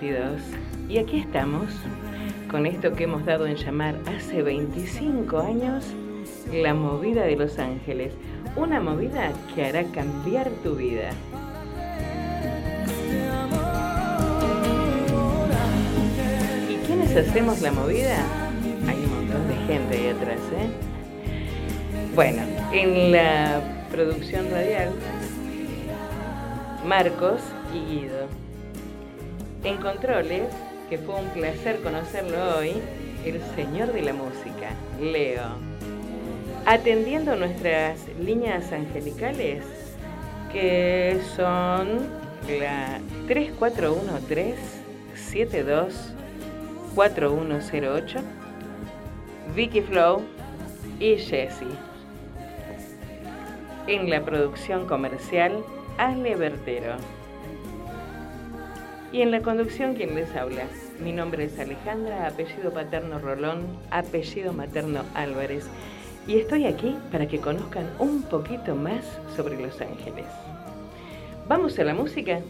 2022 y aquí estamos con esto que hemos dado en llamar hace 25 años la movida de Los Ángeles, una movida que hará cambiar tu vida. ¿Y quiénes hacemos la movida? Hay un montón de gente ahí atrás, ¿eh? Bueno, en la producción radial, Marcos y Guido. En controles, que fue un placer conocerlo hoy, el señor de la música, Leo. Atendiendo nuestras líneas angelicales, que son la 3413 72 4108, Vicky Flow y Jessie. En la producción comercial, Ale Bertero. Y en la conducción, quien les habla. Mi nombre es Alejandra, apellido paterno Rolón, apellido materno Álvarez. Y estoy aquí para que conozcan un poquito más sobre Los Ángeles. ¿Vamos a la música?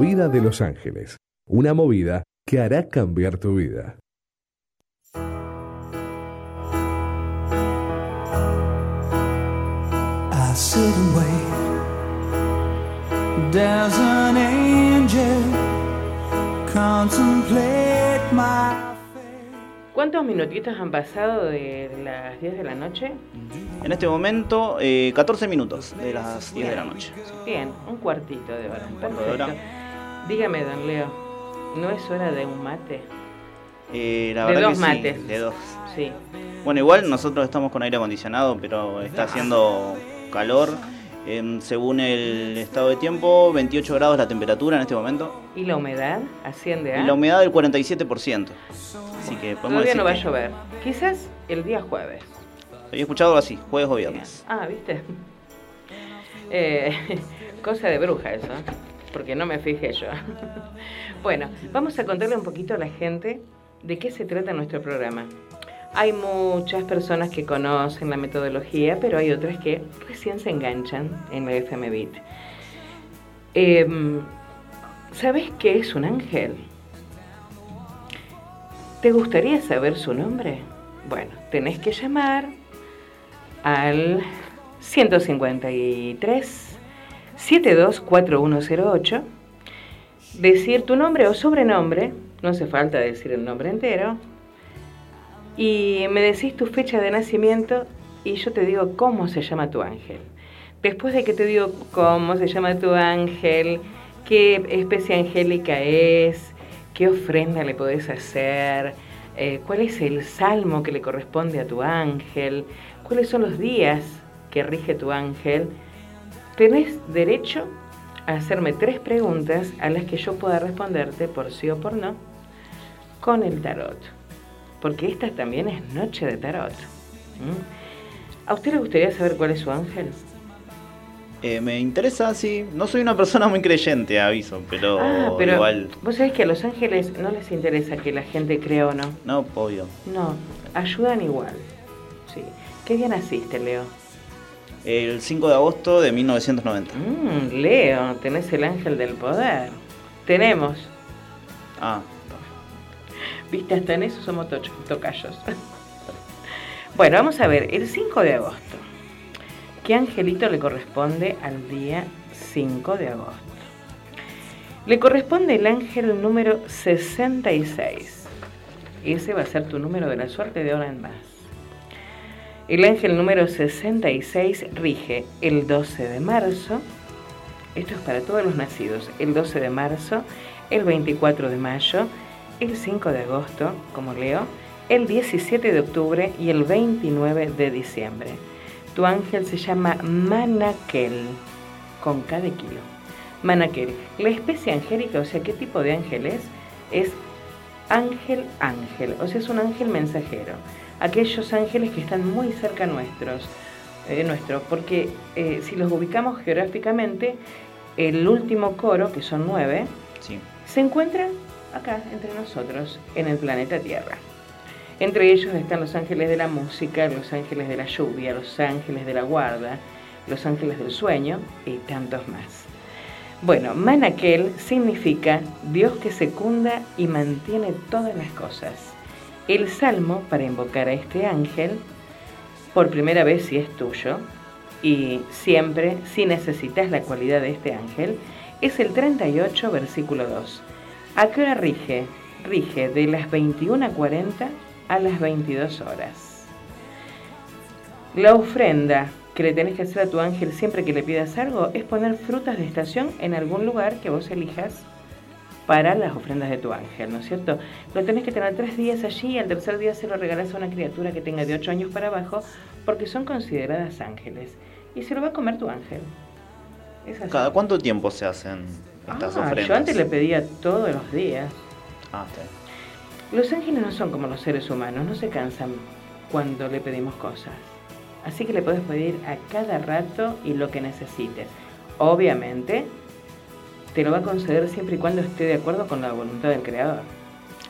Movida de Los Ángeles. Una movida que hará cambiar tu vida. I sit and wait. There's an angel contemplate my ¿Cuántos minutitos han pasado de las 10 de la noche? En este momento, eh, 14 minutos de las 10 de la noche. Bien, un cuartito de hora. Perfecto. Dígame, don Leo, ¿no es hora de un mate? Eh, la de dos mates. de dos. Sí. Bueno, igual nosotros estamos con aire acondicionado, pero está haciendo calor. según el estado de tiempo, 28 grados la temperatura en este momento. ¿Y la humedad asciende a? la humedad del 47%. Así que Todavía no va a llover. Quizás el día jueves. Había escuchado así, jueves o viernes. Ah, ¿viste? Eh, cosa de bruja eso, porque no me fijé yo. bueno, vamos a contarle un poquito a la gente de qué se trata nuestro programa. Hay muchas personas que conocen la metodología, pero hay otras que recién se enganchan en la FM Beat. Em, ¿Sabes qué es un ángel? ¿Te gustaría saber su nombre? Bueno, tenés que llamar al 153 724108, decir tu nombre o sobrenombre, no hace falta decir el nombre entero, y me decís tu fecha de nacimiento y yo te digo cómo se llama tu ángel. Después de que te digo cómo se llama tu ángel, qué especie angélica es, qué ofrenda le podés hacer, eh, cuál es el salmo que le corresponde a tu ángel, cuáles son los días que rige tu ángel, tenés derecho a hacerme tres preguntas a las que yo pueda responderte por sí o por no con el tarot. Porque esta también es noche de tarot. ¿A usted le gustaría saber cuál es su ángel? Eh, me interesa, sí. No soy una persona muy creyente, aviso, pero, ah, pero igual. Vos sabés que a los ángeles no les interesa que la gente crea o no. No, obvio. No, ayudan igual. Sí. ¿Qué día naciste, Leo? El 5 de agosto de 1990. Mm, Leo, tenés el ángel del poder. Tenemos. Ah. Viste, hasta en eso somos tocayos. bueno, vamos a ver, el 5 de agosto. ¿Qué angelito le corresponde al día 5 de agosto? Le corresponde el ángel número 66. Ese va a ser tu número de la suerte de ahora en más. El ángel número 66 rige el 12 de marzo. Esto es para todos los nacidos. El 12 de marzo, el 24 de mayo, el 5 de agosto, como leo, el 17 de octubre y el 29 de diciembre. Tu ángel se llama Manakel, con cada kilo. Manakel. La especie angélica, o sea, ¿qué tipo de ángel es? Es ángel ángel, o sea, es un ángel mensajero. Aquellos ángeles que están muy cerca nuestros, eh, nuestro, porque eh, si los ubicamos geográficamente, el último coro, que son nueve, se encuentra acá entre nosotros, en el planeta Tierra. Entre ellos están los ángeles de la música, los ángeles de la lluvia, los ángeles de la guarda, los ángeles del sueño y tantos más. Bueno, Manakel significa Dios que secunda y mantiene todas las cosas. El salmo para invocar a este ángel, por primera vez si es tuyo, y siempre si necesitas la cualidad de este ángel, es el 38, versículo 2. ¿A qué hora rige? Rige de las 21.40 a las 22 horas. La ofrenda que le tenés que hacer a tu ángel siempre que le pidas algo es poner frutas de estación en algún lugar que vos elijas para las ofrendas de tu ángel, ¿no es cierto? Lo tenés que tener tres días allí y al tercer día se lo regalás a una criatura que tenga de 8 años para abajo porque son consideradas ángeles y se lo va a comer tu ángel. ¿Cada cuánto tiempo se hacen estas ah, ofrendas? Yo antes le pedía todos los días. Ah, está. Los ángeles no son como los seres humanos, no se cansan cuando le pedimos cosas. Así que le puedes pedir a cada rato y lo que necesites. Obviamente, te lo va a conceder siempre y cuando esté de acuerdo con la voluntad del Creador.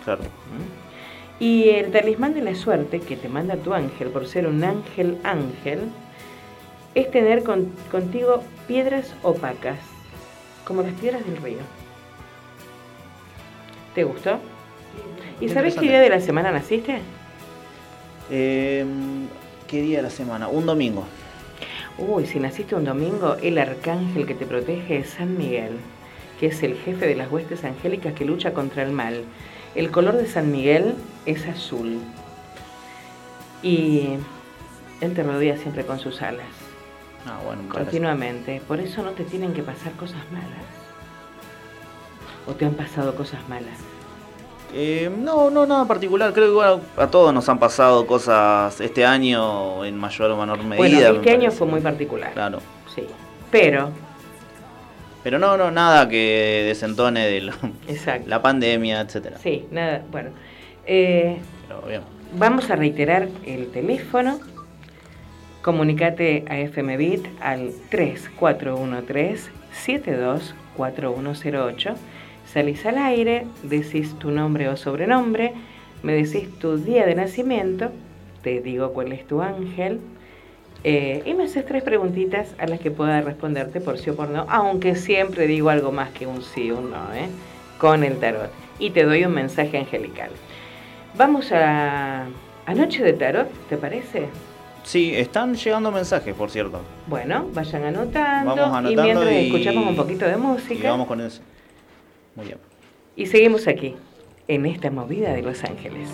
Claro. ¿Mm? Y el talismán de la suerte que te manda tu ángel por ser un ángel ángel es tener contigo piedras opacas. como las piedras del río. ¿Te gustó? ¿Y sabes qué día de la semana naciste? Em, ¿Qué día de la semana? Un domingo. Uy, si naciste un domingo, el arcángel que te protege es San Miguel, que es el jefe de las huestes angélicas que lucha contra el mal. El color de San Miguel es azul. Y él te rodea siempre con sus alas. Ah, bueno, continuamente. Por eso no te tienen que pasar cosas malas. ¿O te han pasado cosas malas? Eh, no, no, nada particular. Creo que a todos nos han pasado cosas este año en mayor o menor medida. Bueno, este año fue muy particular. Claro. Sí. Pero. Pero no, no, nada que desentone de lo, la pandemia, etcétera. Sí, nada. Bueno. Eh, vamos a reiterar el teléfono. Comunicate a FMBIT al 3413 724108 salís al aire, decís tu nombre o sobrenombre, me decís tu día de nacimiento, te digo cuál es tu ángel, eh, y me haces tres preguntitas a las que pueda responderte por sí o por no, aunque siempre digo algo más que un sí o un no, ¿eh? con el tarot. Y te doy un mensaje angelical. Vamos a, a Noche de Tarot, ¿te parece? Sí, están llegando mensajes, por cierto. Bueno, vayan anotando. Vamos anotando y mientras escuchamos un poquito de música. Y vamos con eso. Muy bien. Y seguimos aquí, en esta movida de Los Ángeles.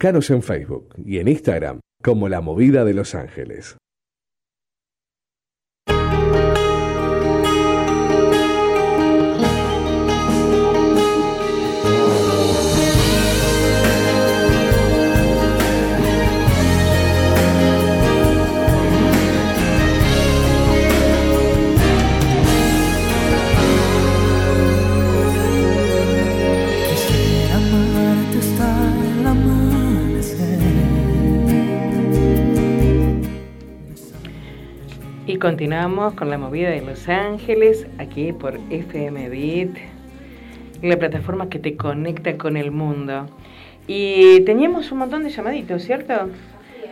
Búscanos en Facebook y en Instagram como La Movida de Los Ángeles. Continuamos con la movida de Los Ángeles, aquí por FM la plataforma que te conecta con el mundo. Y teníamos un montón de llamaditos, ¿cierto?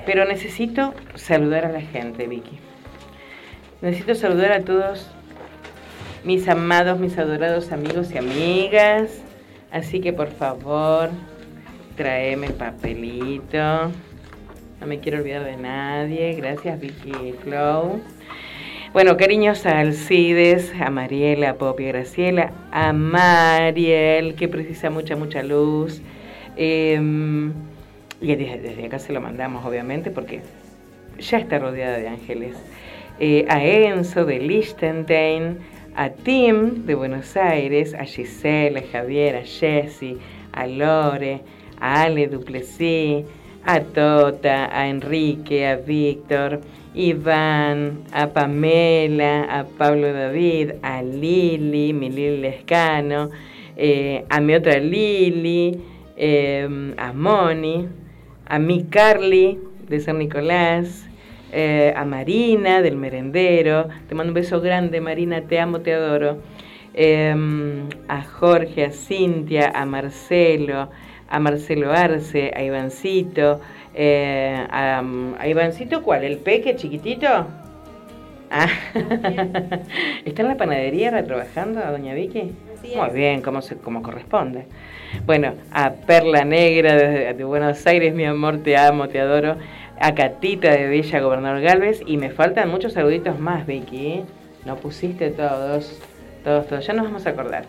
Pero necesito saludar a la gente, Vicky. Necesito saludar a todos mis amados, mis adorados amigos y amigas. Así que por favor, tráeme el papelito. No me quiero olvidar de nadie. Gracias, Vicky Flow. Bueno, cariños a Alcides, a Mariela, a Popi, a Graciela, a Mariel, que precisa mucha, mucha luz. Em, y desde, acá se lo mandamos, obviamente, porque ya está rodeada de ángeles. Eh, a Enzo de Liechtenstein, a Tim de Buenos Aires, a Giselle, a Javier, a Jesse, a Lore, a Ale Duplessis, a Tota, a Enrique, a Víctor, Iván, a Pamela, a Pablo David, a Lili, mi Lili Lescano, eh, a mi otra Lili, em, a Moni, a mi Carly de San Nicolás, eh, a Marina del Merendero, te mando un beso grande Marina, te amo, te adoro, a Jorge, a Cintia, a Marcelo, a Marcelo Arce, a Ivancito, eh, a, Ivancito, ¿cuál? ¿El peque chiquitito? Ah. ¿Está en la panadería trabajando a Doña Vicky? Muy bien, como, se, como corresponde. Bueno, a Perla Negra de, Buenos Aires, mi amor, te amo, te adoro. A Catita de Villa Gobernador Galvez. Y me faltan muchos saluditos más, Vicky. No pusiste todos, todos, todos. Ya nos vamos a acordar.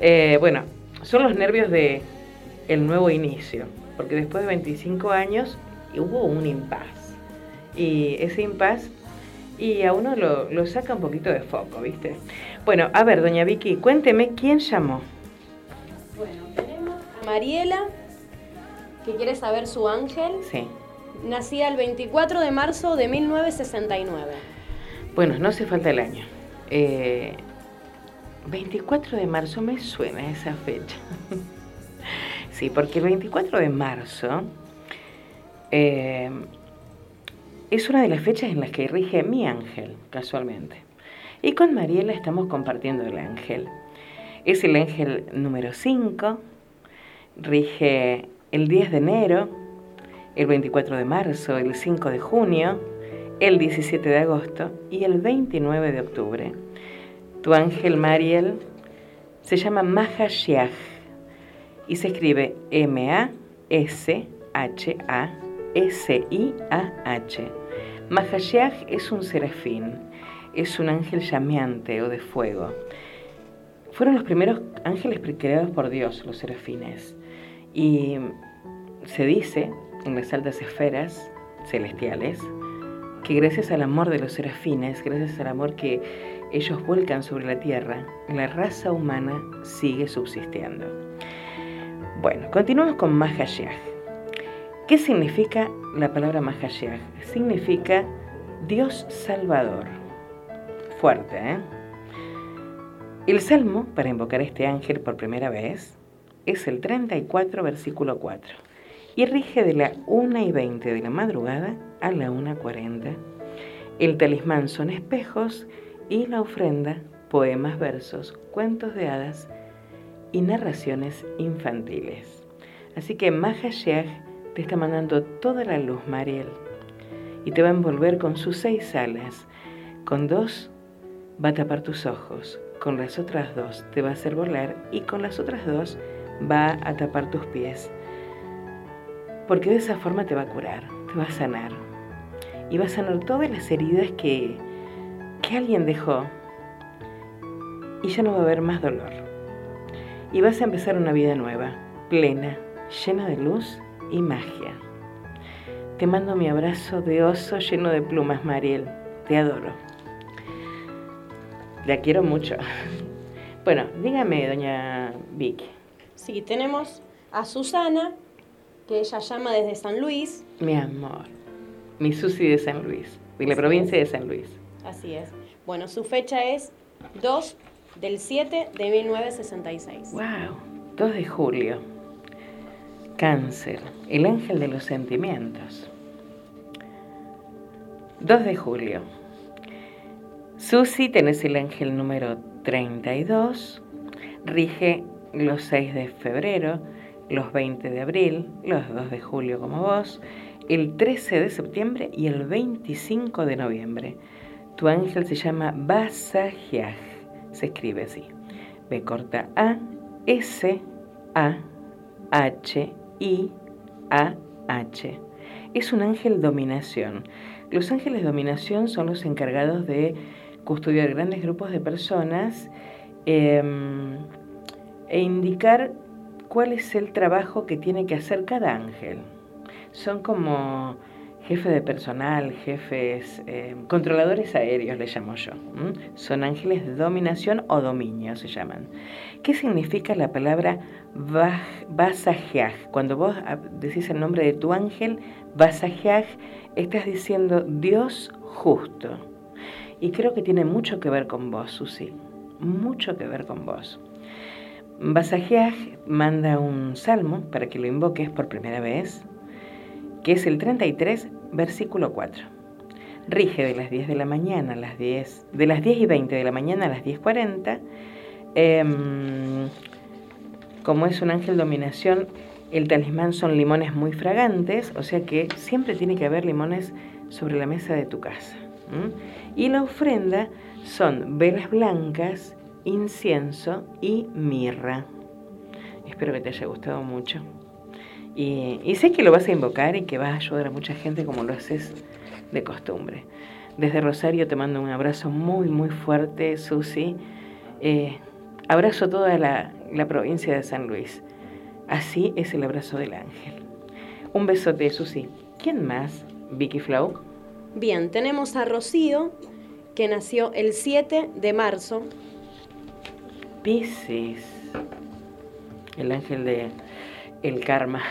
Eh, bueno, son los nervios de el nuevo inicio. Porque después de 25 años hubo un impas. Y ese impas y a uno lo, saca un poquito de foco, ¿viste? Bueno, a ver, doña Vicky, cuénteme quién llamó. Bueno, tenemos a Mariela, que quiere saber su ángel. Sí. Nacía el 24 de marzo de 1969. Bueno, no hace falta el año. 24 eh, de marzo me suena esa fecha. sí, porque el 24 de marzo eh, es una de las fechas en las que rige mi ángel, casualmente. Y con Mariela estamos compartiendo el ángel. Es el ángel número 5, rige el 10 de enero, el 24 de marzo, el 5 de junio, el 17 de agosto y el 29 de octubre. Tu ángel Mariel se llama Mahashiach y se escribe M-A-S-H-A S-I-A-H. Mahashiach es un serafín, es un ángel llameante o de fuego. Fueron los primeros ángeles creados por Dios, los serafines. Y se dice en las altas esferas celestiales que gracias al amor de los serafines, gracias al amor que ellos vuelcan sobre la tierra, la raza humana sigue subsistiendo. Bueno, continuamos con Mahashiach. ¿Qué significa la palabra Mahashiach? Significa Dios Salvador. Fuerte, ¿eh? El salmo para invocar a este ángel por primera vez es el 34, versículo 4, y rige de la 1 y 20 de la madrugada a la 1.40. El talismán son espejos y la ofrenda, poemas, versos, cuentos de hadas y narraciones infantiles. Así que Mahashiach te está mandando toda la luz, Mariel, y te va a envolver con sus seis alas. Con dos va a tapar tus ojos, con las otras dos te va a hacer volar y con las otras dos va a tapar tus pies. Porque de esa forma te va a curar, te va a sanar. Y va a sanar todas las heridas que, que alguien dejó. Y ya no va a haber más dolor. Y vas a empezar una vida nueva, plena, llena de luz y magia. Te mando mi abrazo de oso lleno de plumas, Mariel. Te adoro. La quiero mucho. Bueno, dígame, doña Vicky. Sí, tenemos a Susana, que ella llama desde San Luis. Mi amor, mi Susi de San Luis, de la provincia de San Luis. Así es. Bueno, su fecha es 2 del 7 de 1966. ¡Wow! 2 de julio. Cáncer, el ángel de los sentimientos. 2 de julio. Susi, tenés el ángel número 32. Rige los 6 de febrero, los 20 de abril, los 2 de julio como vos, el 13 de septiembre y el 25 de noviembre. Tu ángel se llama Basajiaj. Se escribe así. B corta A, S, A, H, I, A, H. Es un ángel dominación. Los ángeles dominación son los encargados de custodiar grandes grupos de personas em, e indicar cuál es el trabajo que tiene que hacer cada ángel. Son como jefe de personal, jefes, eh, controladores aéreos, le llamo yo. Son ángeles de dominación o dominio, se llaman. ¿Qué significa la palabra Basajeaj? Cuando vos decís el nombre de tu ángel, Basajeaj, estás diciendo Dios justo. Y creo que tiene mucho que ver con vos, Susi. Mucho que ver con vos. Basajeaj manda un salmo para que lo invoques por primera vez que es el 33, versículo 4. Rige de las 10 de la mañana a las 10, de las 10 y 20 de la mañana a las 10.40. Em, como es un ángel dominación, el talismán son limones muy fragantes, o sea que siempre tiene que haber limones sobre la mesa de tu casa. Y la ofrenda son velas blancas, incienso y mirra. Espero que te haya gustado mucho. Y, sé que lo vas a invocar y que vas a ayudar a mucha gente como lo haces de costumbre. Desde Rosario te mando un abrazo muy, muy fuerte, Susi. Eh, abrazo toda la, la provincia de San Luis. Así es el abrazo del ángel. Un besote, Susi. ¿Quién más? Vicky Flow. Bien, tenemos a Rocío, que nació el 7 de marzo. Pisces. El ángel de el karma.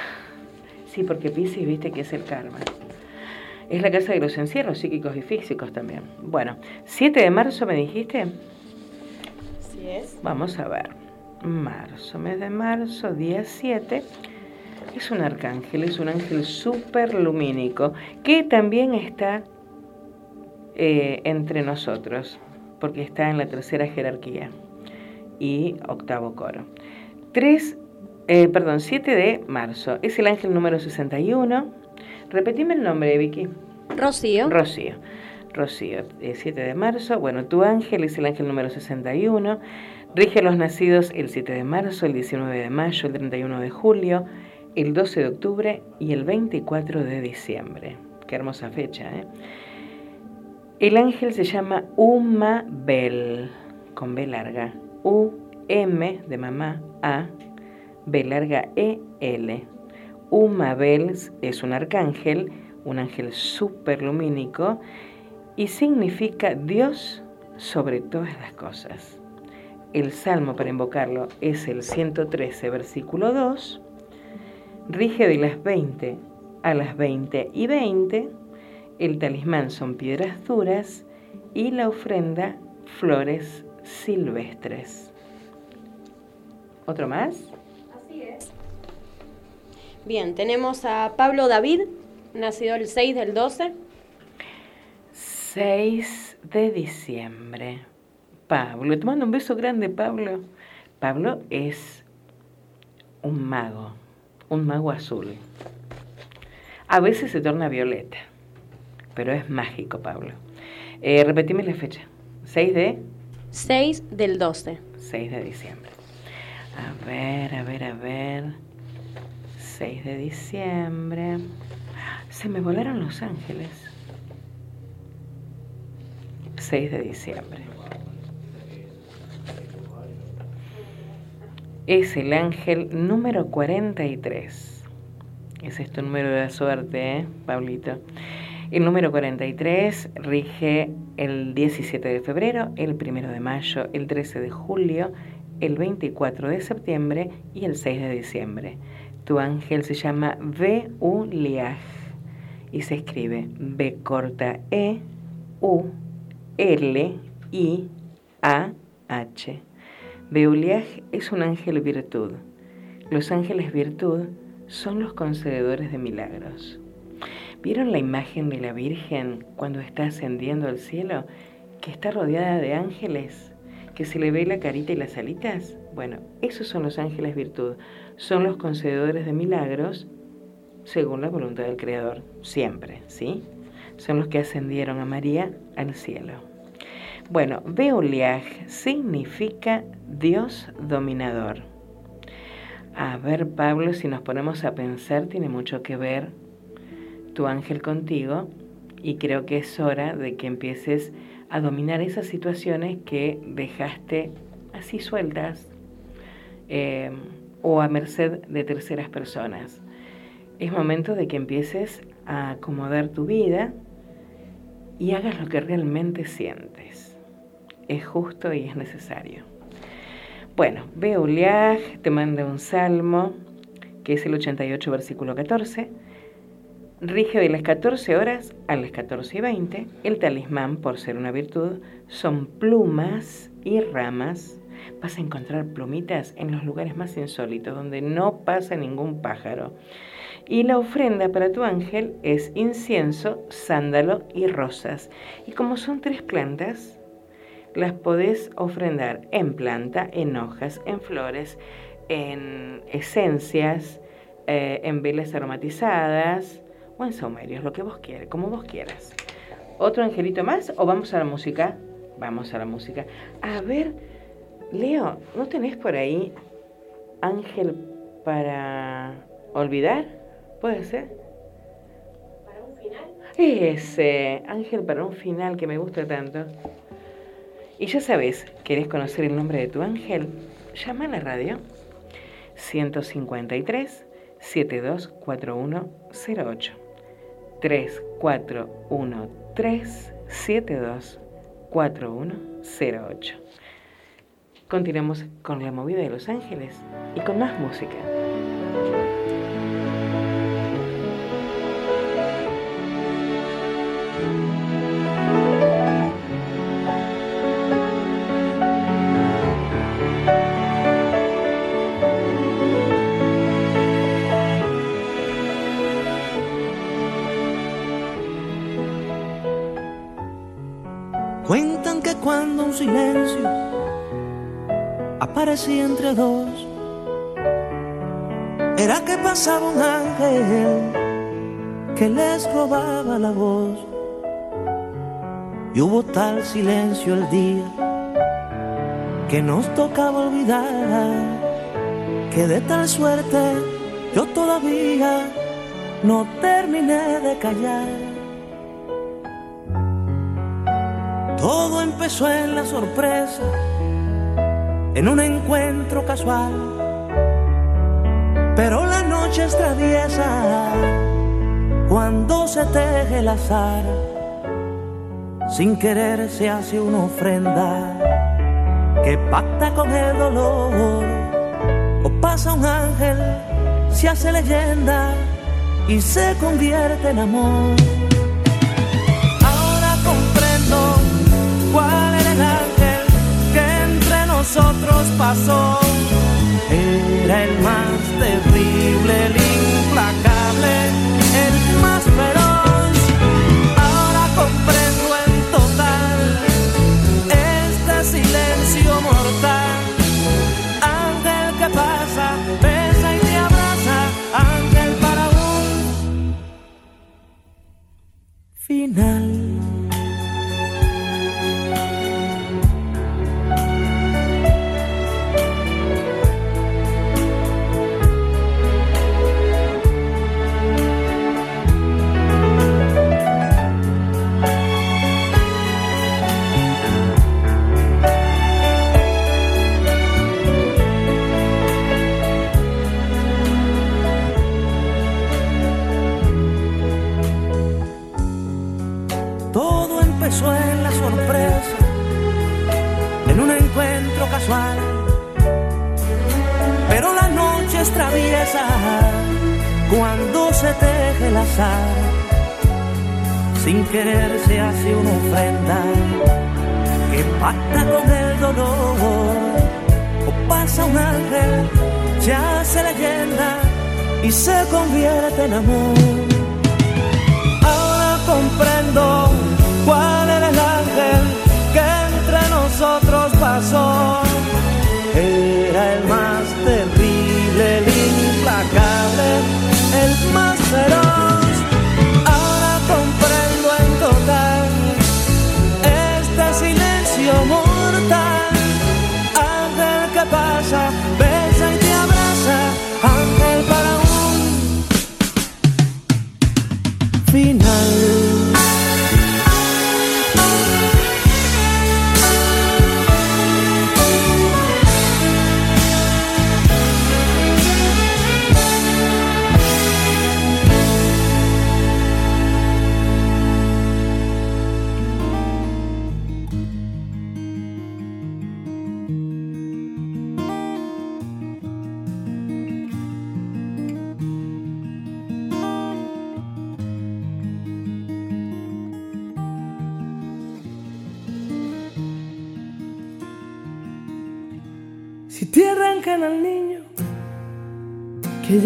Sí, porque Pisces viste que es el karma. Es la casa de los encierros psíquicos y físicos también. Bueno, 7 de marzo me dijiste. Sí es. Vamos a ver. Marzo, mes de marzo, día 7. Es un arcángel, es un ángel súper lumínico que también está eh, entre nosotros, porque está en la tercera jerarquía y octavo coro. Tres eh, perdón, 7 de marzo. Es el ángel número 61. Repetime el nombre, Vicky. Rocío. Rocío. Rocío, 7 eh, de marzo. Bueno, tu ángel es el ángel número 61. Rige a los nacidos el 7 de marzo, el 19 de mayo, el 31 de julio, el 12 de octubre y el 24 de diciembre. Qué hermosa fecha, ¿eh? El ángel se llama Umabel, con B larga. U-M de mamá, A, B larga E L. Es un arcángel, un ángel superlumínico y significa Dios sobre todas las cosas. El salmo para invocarlo es el 113, versículo 2. Rige de las 20 a las 20 y 20. El talismán son piedras duras y la ofrenda flores silvestres. ¿Otro más? Bien, tenemos a Pablo David, nacido el 6 del 12. 6 de diciembre. Pablo, te mando un beso grande, Pablo. Pablo es un mago, un mago azul. A veces se torna violeta, pero es mágico, Pablo. Eh, repetime la fecha. 6 de... 6 del 12. 6 de diciembre. A ver, a ver, a ver. 6 de diciembre. Se me volaron los ángeles. 6 de diciembre. Es el ángel número 43. Ese es tu número de suerte, ¿eh, Pablito? El número 43 rige el 17 de febrero, el 1 de mayo, el 13 de julio, el 24 de septiembre y el 6 de diciembre. Tu ángel se llama Liaj y se escribe B corta E U L I A H. Beuliaj es un ángel virtud. Los ángeles virtud son los concededores de milagros. ¿Vieron la imagen de la Virgen cuando está ascendiendo al cielo? Que está rodeada de ángeles, que se le ve la carita y las alitas. Bueno, esos son los ángeles virtud. Son los concededores de milagros según la voluntad del Creador, siempre, ¿sí? Son los que ascendieron a María al cielo. Bueno, Beoliaj significa Dios dominador. A ver, Pablo, si nos ponemos a pensar, tiene mucho que ver tu ángel contigo y creo que es hora de que empieces a dominar esas situaciones que dejaste así sueltas eh, o a merced de terceras personas es momento de que empieces a acomodar tu vida y hagas lo que realmente sientes. Es justo y es necesario. Bueno, Beuliag te manda un salmo, que es el 88, versículo 14. Rige de las 14 horas a las 14 y 20. El talismán, por ser una virtud, son plumas y ramas. Vas a encontrar plumitas en los lugares más insólitos, donde no pasa ningún pájaro. Y la ofrenda para tu ángel es incienso, sándalo y rosas. Y como son tres plantas, las podés ofrendar en planta, en hojas, en flores, en esencias, eh, en velas aromatizadas o en saumerios, lo que vos quieras, como vos quieras. ¿Otro angelito más o vamos a la música? Vamos a la música. A ver, Leo, ¿no tenés por ahí ángel para olvidar? ¿Puede ser? ¿Para un final? Ese, Ángel, para un final que me gusta tanto. Y ya sabes, ¿querés conocer el nombre de tu ángel? Llama a la radio 153 724108 3413 724108 Continuamos con la movida de los ángeles y con más música. cuando un silencio aparecía entre dos. Era que pasaba un ángel que les robaba la voz. Y hubo tal silencio el día que nos tocaba olvidar que de tal suerte yo todavía no terminé de callar. Todo empezó en la sorpresa, en un encuentro casual. Pero la noche es traviesa cuando se teje el azar. Sin querer se hace una ofrenda que pacta con el dolor. O pasa un ángel, se hace leyenda y se convierte en amor. Nosotros pasó. Era el más terrible, el implacable, el más feroz. Ahora comprendo en total este silencio mortal. Ángel que pasa, besa y te abraza, ángel para un final. Es traviesa cuando se teje el azar. Sin querer se hace una ofrenda que pacta con el dolor. O pasa un ángel, se hace leyenda y se convierte en amor comprendo cuál era el ángel que entre nosotros pasó. Era el más terrible, el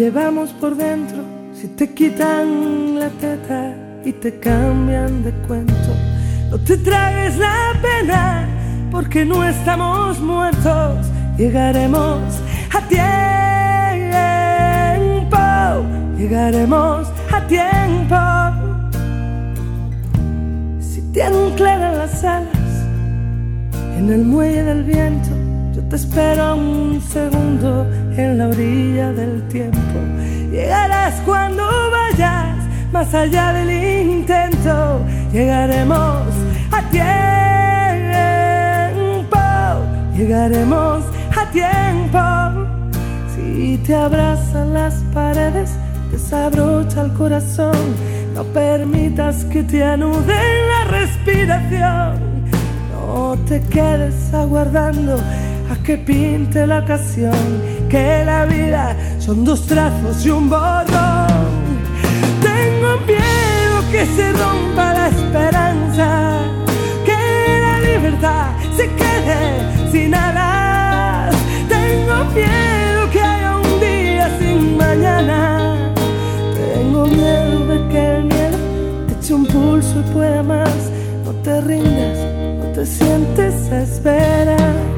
llevamos por dentro, si te quitan la teta y te cambian de cuento, no te tragues la pena porque no estamos muertos, llegaremos a tiempo, llegaremos a tiempo. Si te anclan las alas en el muelle del viento, te espero un segundo en la orilla del tiempo. Llegarás cuando vayas más allá del intento. Llegaremos a tiempo. Llegaremos a tiempo. Si te abrazan las paredes, desabrocha el corazón. No permitas que te anuden la respiración. No te quedes aguardando a que pinte la ocasión, que la vida son dos trazos y un borrón. Tengo miedo que se rompa la esperanza, que la libertad se quede sin alas. Tengo miedo que haya un día sin mañana. Tengo miedo de que el miedo te eche un pulso y pueda más. No te rindas, no te sientes a esperar.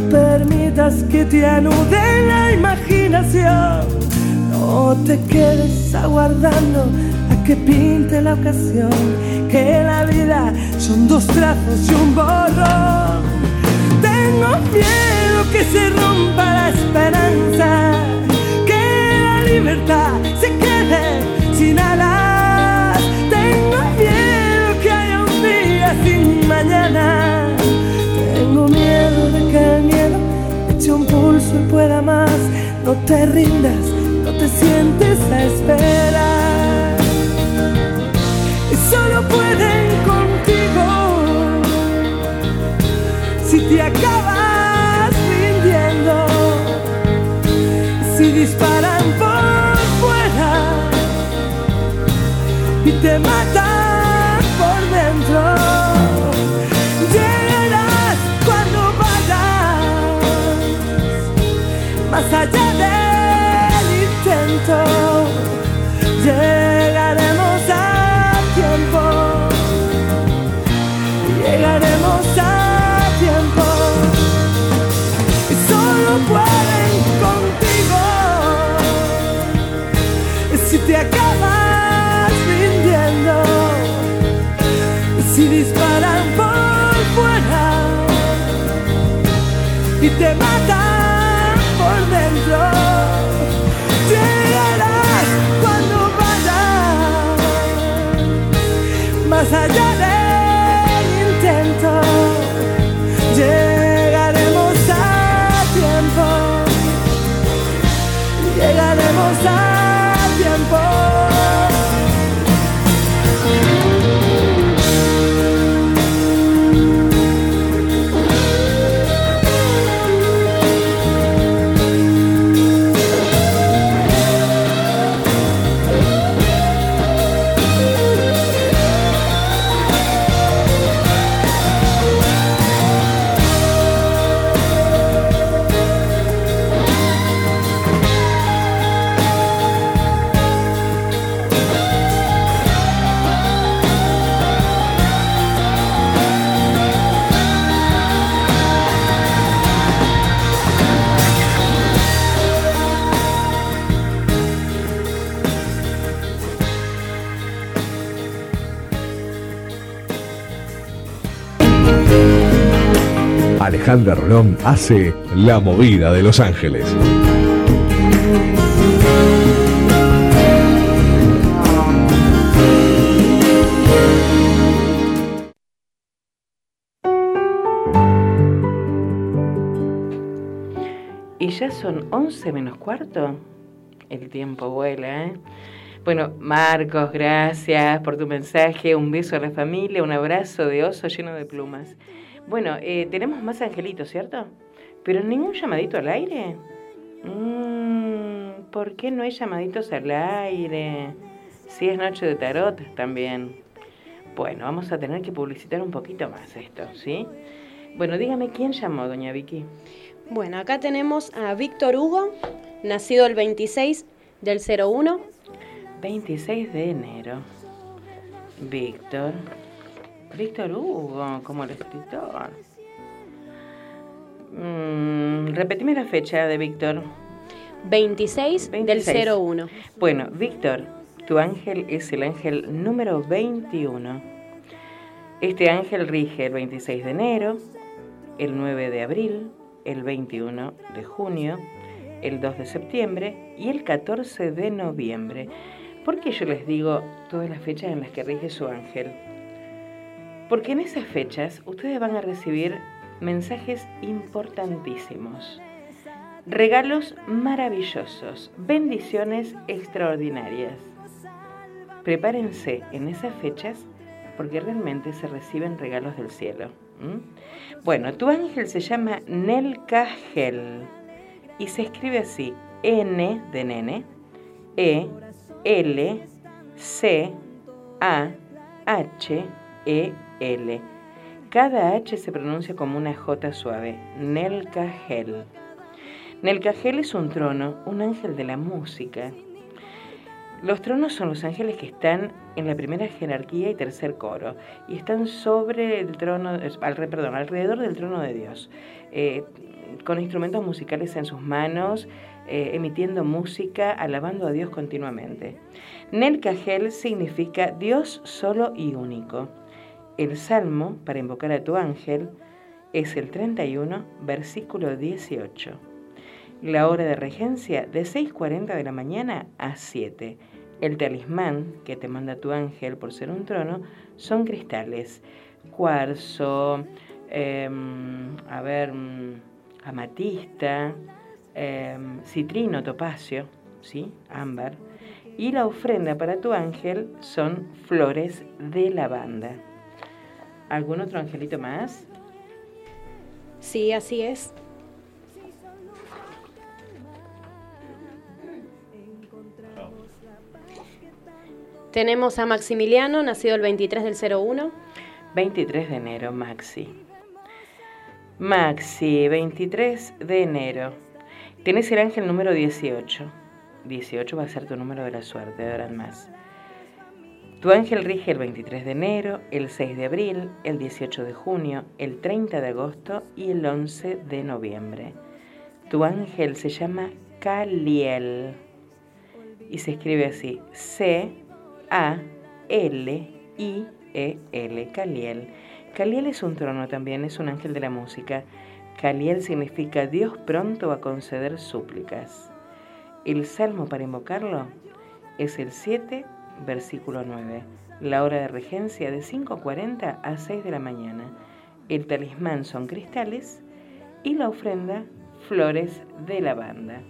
permitas que te anude la imaginación. No te quedes aguardando a que pinte la ocasión, que la vida son dos trazos y un borrón. Tengo miedo que se rompa la esperanza, que la libertad se quede sin alas. Y pueda más. No te rindas, no te sientes a esperar. Solo pueden contigo si te acabas rindiendo. Si disparan por fuera y te matan Alejandra Rolón hace La Movida de Los Ángeles. Y ya son 11 menos cuarto. El tiempo vuela, ¿eh? Bueno, Marcos, gracias por tu mensaje. Un beso a la familia, un abrazo de oso lleno de plumas. Bueno, eh, tenemos más angelitos, ¿cierto? Pero ningún llamadito al aire. Mm, ¿Por qué no hay llamaditos al aire? Si es noche de tarot también. Bueno, vamos a tener que publicitar un poquito más esto, ¿sí? Bueno, dígame quién llamó, doña Vicky. Bueno, acá tenemos a Víctor Hugo, nacido el 26 del 01. 26 de enero. Víctor. Víctor Hugo, como el escritor. Mm, repetime la fecha de Víctor. 26, 26, del 01. Bueno, Víctor, tu ángel es el ángel número 21. Este ángel rige el 26 de enero, el 9 de abril, el 21 de junio, el 2 de septiembre y el 14 de noviembre. ¿Por qué yo les digo todas las fechas en las que rige su ángel? Porque en esas fechas ustedes van a recibir mensajes importantísimos, regalos maravillosos, bendiciones extraordinarias. Prepárense en esas fechas porque realmente se reciben regalos del cielo. Bueno, tu ángel se llama Nelcagel y se escribe así, N de nene, E, L, C, A, H, E, L. Cada H se pronuncia como una J suave. Nelcagel. Nelcagel es un trono, un ángel de la música. Los tronos son los ángeles que están en la primera jerarquía y tercer coro y están sobre el trono, alrededor del trono de Dios, eh, con instrumentos musicales en sus manos, eh, emitiendo música, alabando a Dios continuamente. Nelcagel significa Dios solo y único. El salmo para invocar a tu ángel es el 31, versículo 18. La hora de regencia de 6.40 de la mañana a 7. El talismán que te manda tu ángel por ser un trono son cristales, cuarzo, em, a ver, mm, amatista, em, citrino, topacio, ¿sí? ámbar. Y la ofrenda para tu ángel son flores de lavanda. ¿Algún otro angelito más? Sí, así es. Tenemos a Maximiliano, nacido el 23 del 01. 23 de enero, Maxi. Maxi, 23 de enero. Tienes el ángel número 18. 18 va a ser tu número de la suerte, ahora más. Tu ángel rige el 23 de enero, el 6 de abril, el 18 de junio, el 30 de agosto y el 11 de noviembre. Tu ángel se llama Caliel. y se escribe así, C-A-L-I-E-L, Caliel. Caliel es un trono también, es un ángel de la música. Caliel significa Dios pronto a conceder súplicas. El salmo para invocarlo es el 7, versículo 9. La hora de regencia de 5.40 a 6 de la mañana. El talismán son cristales y la ofrenda flores de lavanda.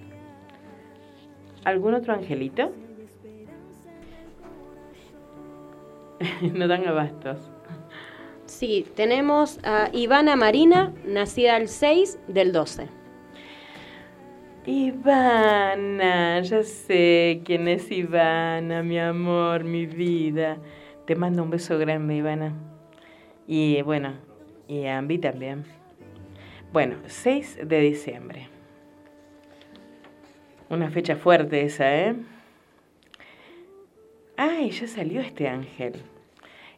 ¿Algún otro angelito? no dan abastos. Sí, tenemos a Ivana Marina, nacida el 6 del 12. Ivana, ya sé quién es Ivana, mi amor, mi vida. Te mando un beso grande, Ivana. Y bueno, y a Ambi también. Bueno, 6 de diciembre. Una fecha fuerte esa, ¿eh? ¡Ay, ya salió este ángel!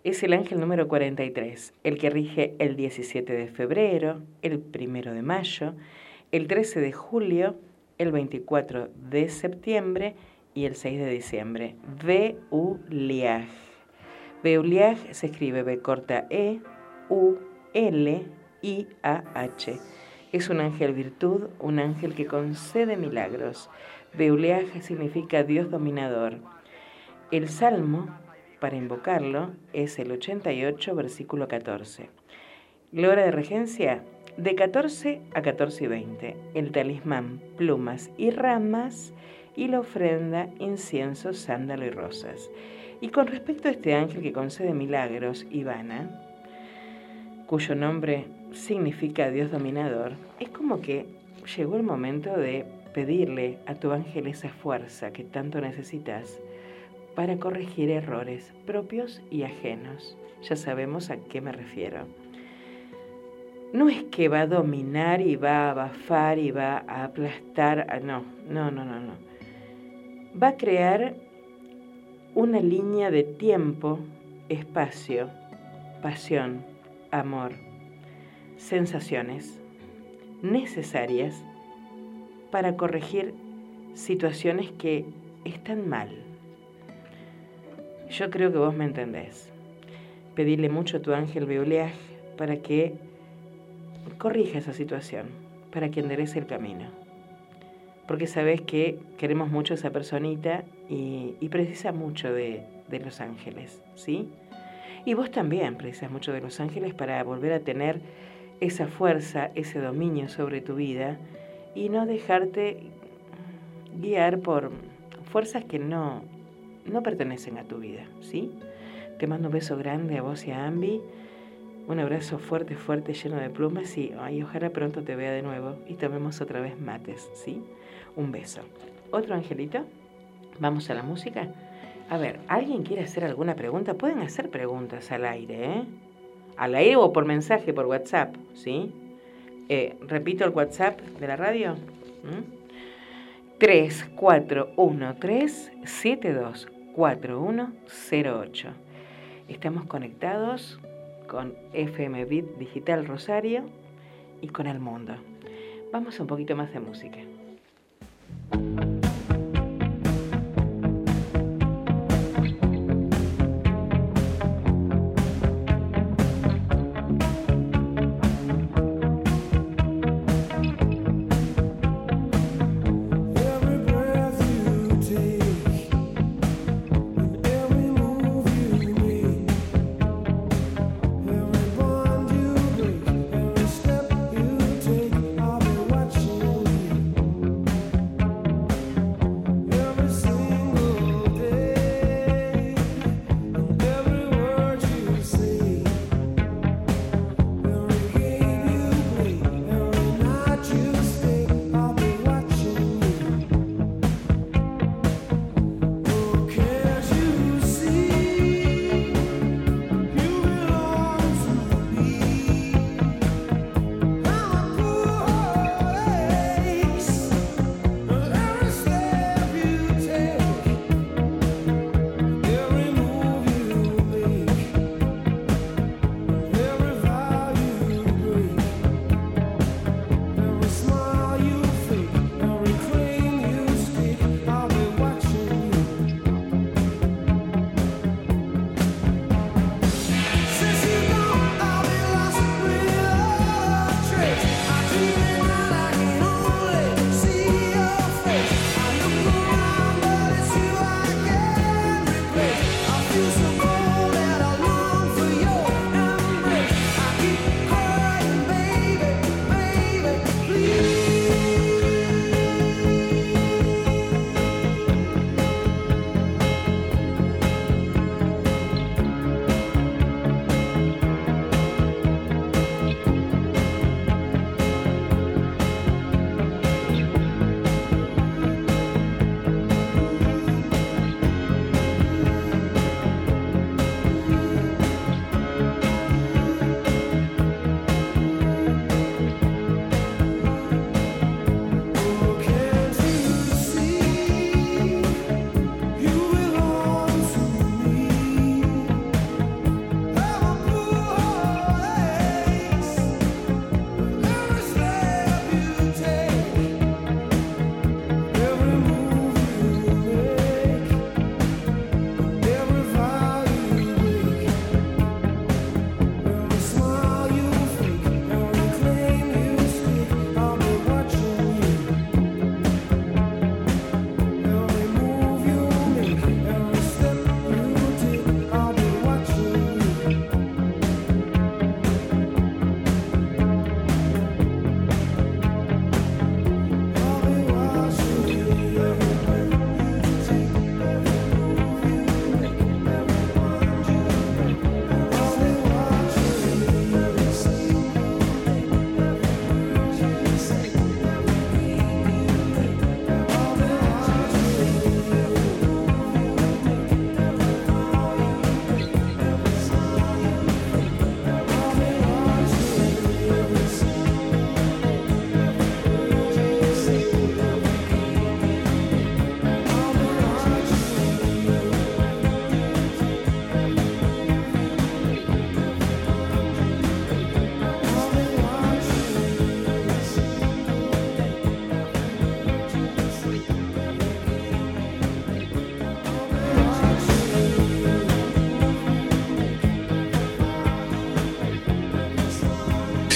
Es el ángel número 43, el que rige el 17 de febrero, el 1 de mayo, el 13 de julio, el 24 de septiembre y el 6 de diciembre. Beuliaj. Beuliaj se escribe B corta E, U, L, I, A, H. Es un ángel virtud, un ángel que concede milagros. Beuleaje significa Dios dominador. El salmo, para invocarlo, es el 88, versículo 14. La hora de regencia, de 14 a 14 y 20. El talismán, plumas y ramas. Y la ofrenda, incienso, sándalo y rosas. Y con respecto a este ángel que concede milagros, Ivana, cuyo nombre significa Dios dominador, es como que llegó el momento de pedirle a tu ángel esa fuerza que tanto necesitas para corregir errores propios y ajenos. Ya sabemos a qué me refiero. No es que va a dominar y va a abafar y va a aplastar, no, no, no, no, no. Va a crear una línea de tiempo, espacio, pasión, amor sensaciones necesarias para corregir situaciones que están mal. Yo creo que vos me entendés. Pedirle mucho a tu ángel Beoleaj para que corrija esa situación, para que enderece el camino. Porque sabes que queremos mucho a esa personita y, precisa mucho de, de los ángeles, ¿sí? Y vos también precisas mucho de los ángeles para volver a tener esa fuerza, ese dominio sobre tu vida y no dejarte guiar por fuerzas que no, no pertenecen a tu vida, ¿sí? Te mando un beso grande a vos y a Ambi, un abrazo fuerte, fuerte, lleno de plumas y ay, ojalá pronto te vea de nuevo y tomemos otra vez mates, ¿sí? Un beso. ¿Otro angelito? ¿Vamos a la música? A ver, ¿alguien quiere hacer alguna pregunta? Pueden hacer preguntas al aire, ¿eh? al aire o por mensaje, por WhatsApp, ¿sí? Eh, repito el WhatsApp de la radio. 3413-724108. Estamos conectados con FM Bit Digital Rosario y con el mundo. Vamos a un poquito más de música.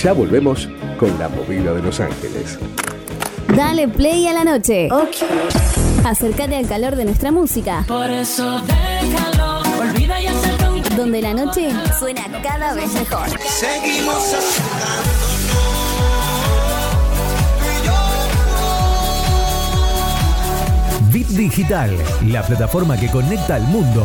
Ya volvemos con la movida de Los Ángeles. Dale play a la noche. Acércate al calor de nuestra música. Por eso déjalo, olvida y Donde la noche suena cada vez mejor. Seguimos Bit Digital, la plataforma que conecta al mundo.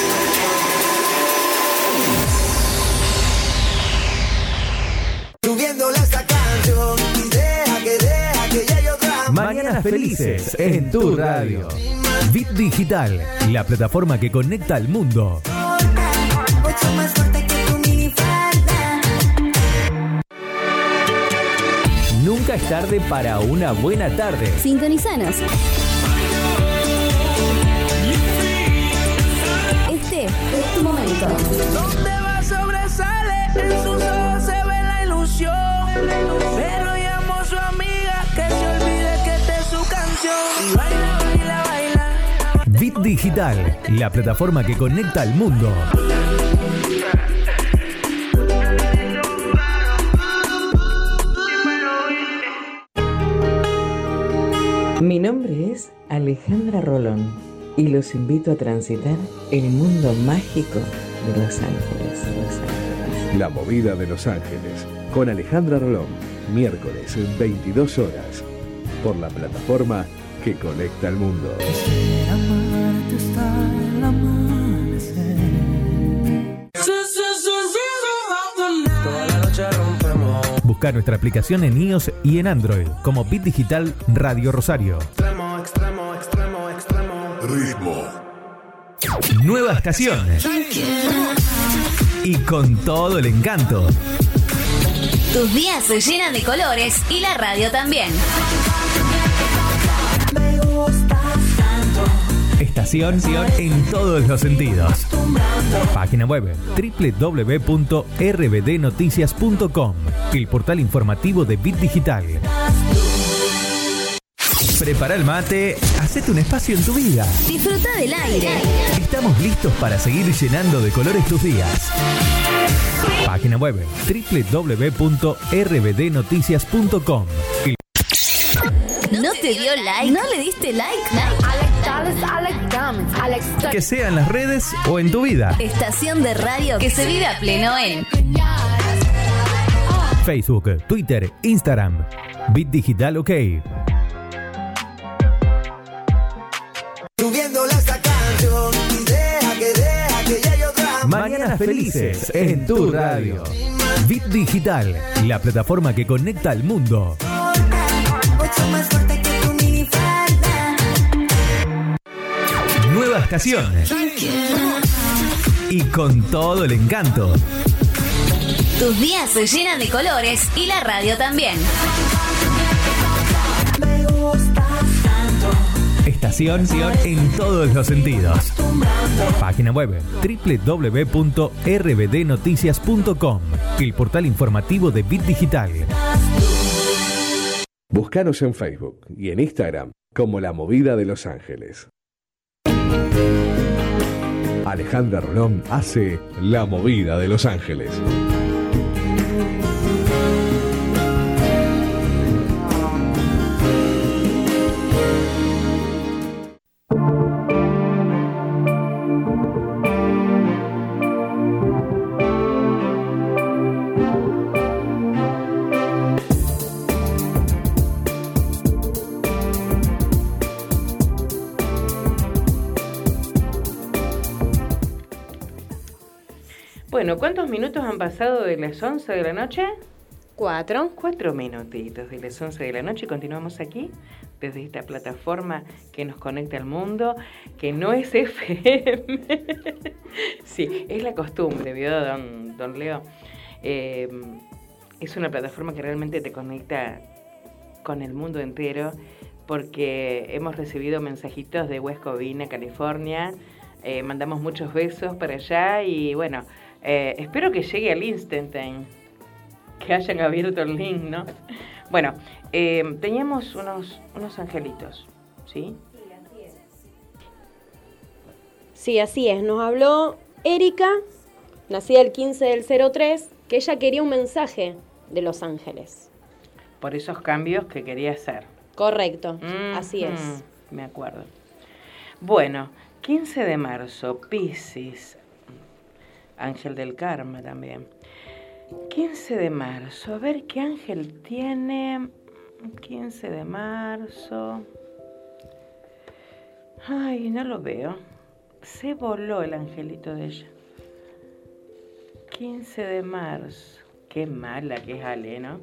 Mañanas felices en tu radio. Bit Digital, la plataforma que conecta al mundo. Nunca es tarde para una buena tarde. Sintonizanos. Este es tu momento. Donde va sobresale, en sus Digital, la plataforma que conecta al mundo. Mi nombre es Alejandra Rolón y los invito a transitar el mundo mágico de Los Ángeles. La movida de Los Ángeles con Alejandra Rolón, miércoles 22 horas, por la plataforma que conecta al mundo. Busca nuestra aplicación en iOS y en Android como Bit Digital Radio Rosario. Extremo, extremo, extremo, extremo. Ritmo. Nueva estación. Y con todo el encanto. Tus días se llenan de colores y la radio también. Estación en todos los sentidos. Página web www.rbdnoticias.com, el portal informativo de Bit Digital. Prepara el mate, hacete un espacio en tu vida. Disfruta del aire. Estamos listos para seguir llenando de colores tus días. Página web www.rbdnoticias.com. ¿No te dio like? ¿No le diste like? Que sea en las redes o en tu vida. Estación de radio que se vive a pleno en Facebook, Twitter, Instagram. Bit Digital OK. Mañanas felices en tu radio. Bit Digital, la plataforma que conecta al mundo. Nueva estación. Y con todo el encanto. Tus días se llenan de colores y la radio también. Estación en todos los sentidos. Página web www.rbdnoticias.com, el portal informativo de Bit Digital. Búscanos en Facebook y en Instagram como La Movida de Los Ángeles. Alejandra Rolón hace La Movida de Los Ángeles. Bueno, ¿cuántos minutos han pasado de las 11 de la noche? Cuatro. Cuatro minutitos de las 11 de la noche y continuamos aquí desde esta plataforma que nos conecta al mundo, que no es FM. sí, es la costumbre, ¿vio, don, don Leo? Em, es una plataforma que realmente te conecta con el mundo entero porque hemos recibido mensajitos de West Covina, California. Eh, mandamos muchos besos para allá y bueno, eh, espero que llegue al Instantane, que hayan abierto el link, ¿no? Bueno, eh, teníamos unos, unos angelitos, ¿sí? Sí, así es. Nos habló Erika, nacida el 15 del 03, que ella quería un mensaje de Los Ángeles. Por esos cambios que quería hacer. Correcto, así es. Me acuerdo. Bueno, 15 de marzo, Pisces, ángel del karma también. 15 de marzo, a ver qué ángel tiene. 15 de marzo. Ay, no lo veo. Se voló el angelito de ella. 15 de marzo. Qué mala que es Ale, ¿no?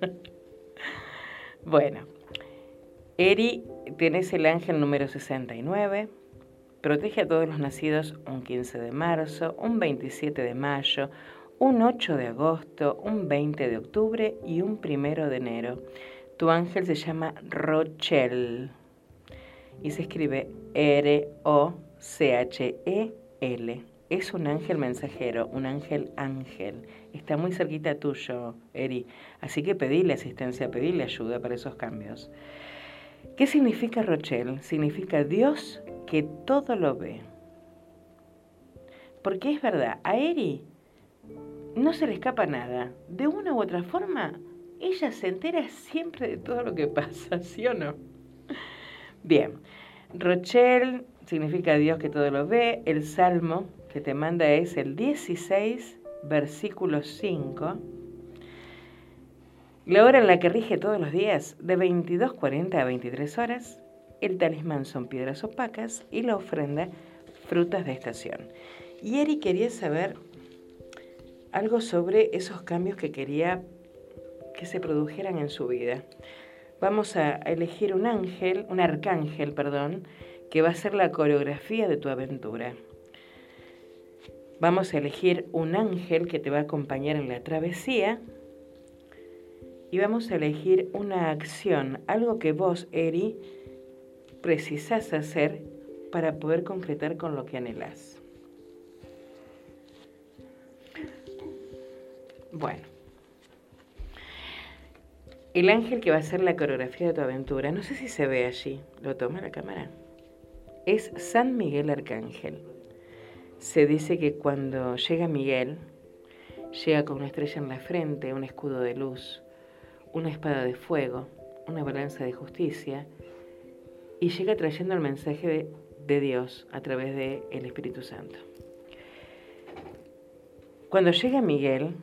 bueno, Eri, tenés el ángel número 69. Protege a todos los nacidos un 15 de marzo, un 27 de mayo, un 8 de agosto, un 20 de octubre y un 1 de enero. Tu ángel se llama Rochelle y se escribe R-O-C-H-E-L. Es un ángel mensajero, un ángel ángel. Está muy cerquita tuyo, Eri. Así que pedile asistencia, pedile ayuda para esos cambios. ¿Qué significa Rochelle? Significa Dios que todo lo ve. Porque es verdad, a Eri no se le escapa nada. De una u otra forma, ella se entera siempre de todo lo que pasa, ¿sí o no? Bien, Rochelle significa Dios que todo lo ve. El salmo que te manda es el 16, versículo 5. La hora en la que rige todos los días, de 22.40 a 23 horas, el talismán son piedras opacas y la ofrenda frutas de estación. Y Eri quería saber algo sobre esos cambios que quería que se produjeran en su vida. Vamos a elegir un ángel, un arcángel, perdón, que va a ser la coreografía de tu aventura. Vamos a elegir un ángel que te va a acompañar en la travesía y vamos a elegir una acción, algo que vos, Eri, precisas hacer para poder concretar con lo que anhelas. Bueno. El ángel que va a hacer la coreografía de tu aventura, no sé si se ve allí, lo toma la cámara, es San Miguel Arcángel. Se dice que cuando llega Miguel, llega con una estrella en la frente, un escudo de luz, una espada de fuego, una balanza de justicia y llega trayendo el mensaje de, Dios a través del el Espíritu Santo. Cuando llega Miguel,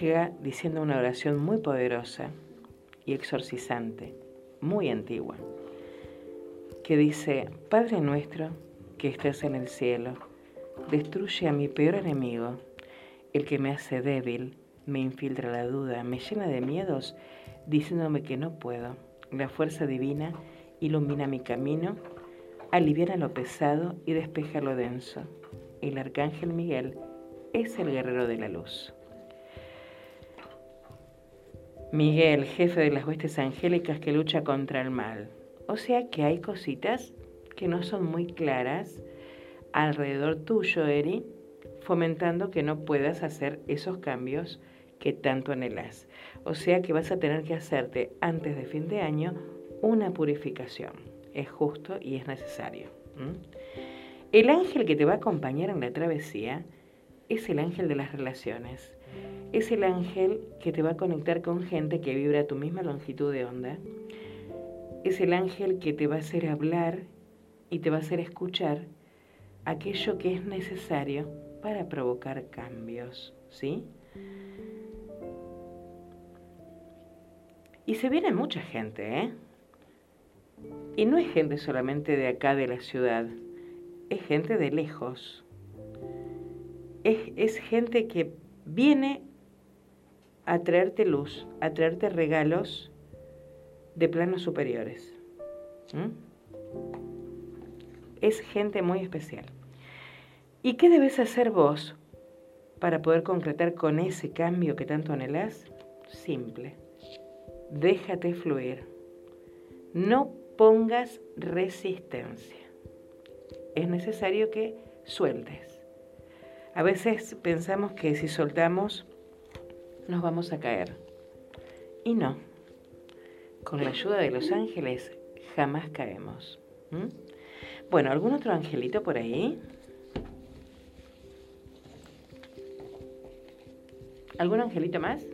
llega diciendo una oración muy poderosa y exorcizante, muy antigua, que dice, Padre nuestro que estás en el cielo, destruye a mi peor enemigo, el que me hace débil, me infiltra la duda, me llena de miedos, diciéndome que no puedo. La fuerza divina ilumina mi camino, aliviana lo pesado y despeja lo denso. El arcángel Miguel es el guerrero de la luz. Miguel, jefe de las huestes angélicas que lucha contra el mal. O sea que hay cositas que no son muy claras alrededor tuyo, Eri, fomentando que no puedas hacer esos cambios que tanto anhelas. O sea que vas a tener que hacerte antes de fin de año una purificación. Es justo y es necesario. El ángel que te va a acompañar en la travesía es el ángel de las relaciones. Es el ángel que te va a conectar con gente que vibra a tu misma longitud de onda. Es el ángel que te va a hacer hablar y te va a hacer escuchar aquello que es necesario para provocar cambios, ¿sí? Y se viene mucha gente, ¿eh? Y no es gente solamente de acá de la ciudad, es gente de lejos. Es, gente que viene a traerte luz, a traerte regalos de planos superiores. Es gente muy especial. ¿Y qué debes hacer vos para poder concretar con ese cambio que tanto anhelás? Simple. Déjate fluir. No pongas resistencia. Es necesario que sueltes. A veces pensamos que si soltamos nos vamos a caer. Y no. Con la ayuda de los ángeles jamás caemos. Bueno, ¿algún otro angelito por ahí? ¿Algún angelito más?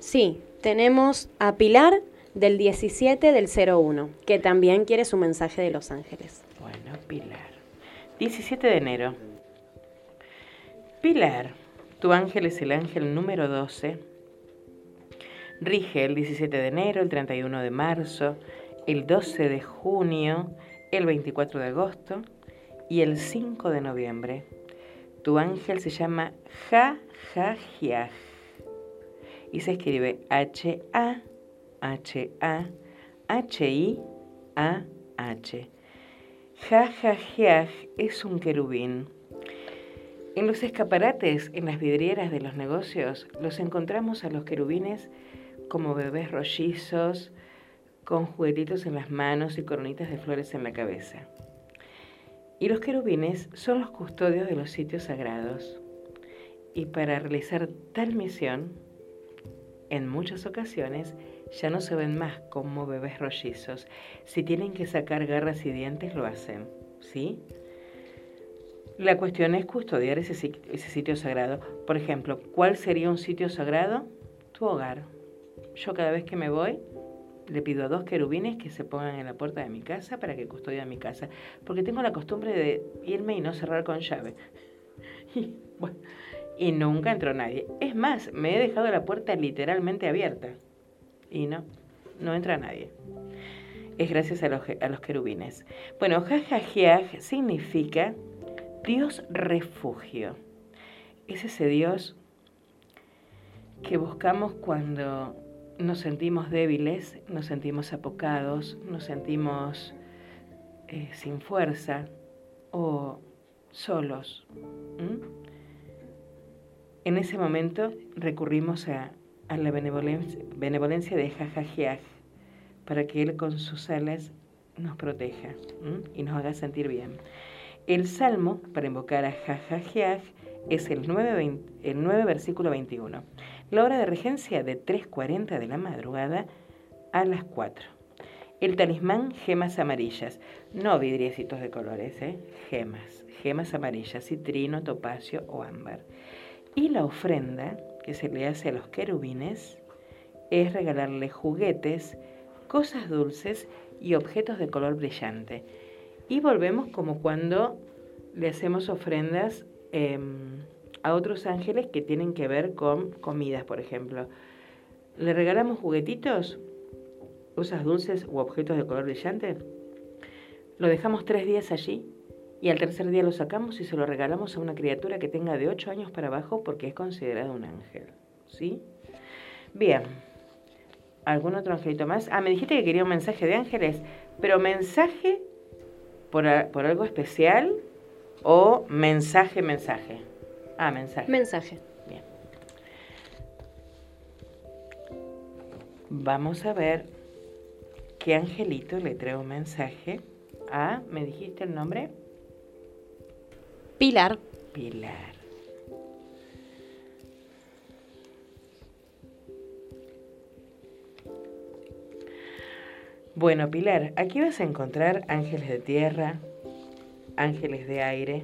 Sí, tenemos a Pilar del 17 del 01, que también quiere su mensaje de Los Ángeles. Bueno, Pilar. 17 de enero. Pilar, tu ángel es el ángel número 12. Rige el 17 de enero, el 31 de marzo, el 12 de junio, el 24 de agosto y el 5 de noviembre. Tu ángel se llama Ja Ja y se escribe H-A, H-A, H-I-A-H. Jajajiaj es un querubín. En los escaparates, en las vidrieras de los negocios, los encontramos a los querubines como bebés rollizos, con juguetitos en las manos y coronitas de flores en la cabeza. Y los querubines son los custodios de los sitios sagrados. Y para realizar tal misión, en muchas ocasiones ya no se ven más como bebés rollizos. Si tienen que sacar garras y dientes, lo hacen, ¿sí? La cuestión es custodiar ese, ese sitio sagrado. Por ejemplo, ¿cuál sería un sitio sagrado? Tu hogar. Yo cada vez que me voy, le pido a dos querubines que se pongan en la puerta de mi casa para que custodien mi casa. Porque tengo la costumbre de irme y no cerrar con llave. Y, nunca entró nadie. Es más, me he dejado la puerta literalmente abierta y no, no entra nadie. Es gracias a los, a los querubines. Bueno, jajajiaj significa Dios refugio. Es ese Dios que buscamos cuando nos sentimos débiles, nos sentimos apocados, nos sentimos eh, sin fuerza o solos. En ese momento recurrimos a, la benevolencia, de Jajajiaj para que Él con sus alas nos proteja y nos haga sentir bien. El salmo para invocar a Jajajiaj es el 9, el 9 versículo 21. La hora de regencia de 3.40 de la madrugada a las 4. El talismán gemas amarillas, no vidriecitos de colores, ¿eh? gemas, gemas amarillas, citrino, topacio o ámbar. Y la ofrenda que se le hace a los querubines es regalarle juguetes cosas dulces y objetos de color brillante. Y volvemos como cuando le hacemos ofrendas em, a otros ángeles que tienen que ver con comidas, por ejemplo. ¿Le regalamos juguetitos? ¿Cosas dulces u objetos de color brillante? Lo dejamos tres días allí y al tercer día lo sacamos y se lo regalamos a una criatura que tenga de 8 años para abajo porque es considerado un ángel. ¿Sí? Bien. ¿Algún otro angelito más? Ah, me dijiste que quería un mensaje de ángeles, pero mensaje por, por algo especial o mensaje, mensaje. Ah, mensaje. Mensaje. Bien. Vamos a ver qué angelito le trae un mensaje a, ¿me dijiste el nombre? Pilar. Pilar. Bueno, Pilar, aquí vas a encontrar ángeles de tierra, ángeles de aire,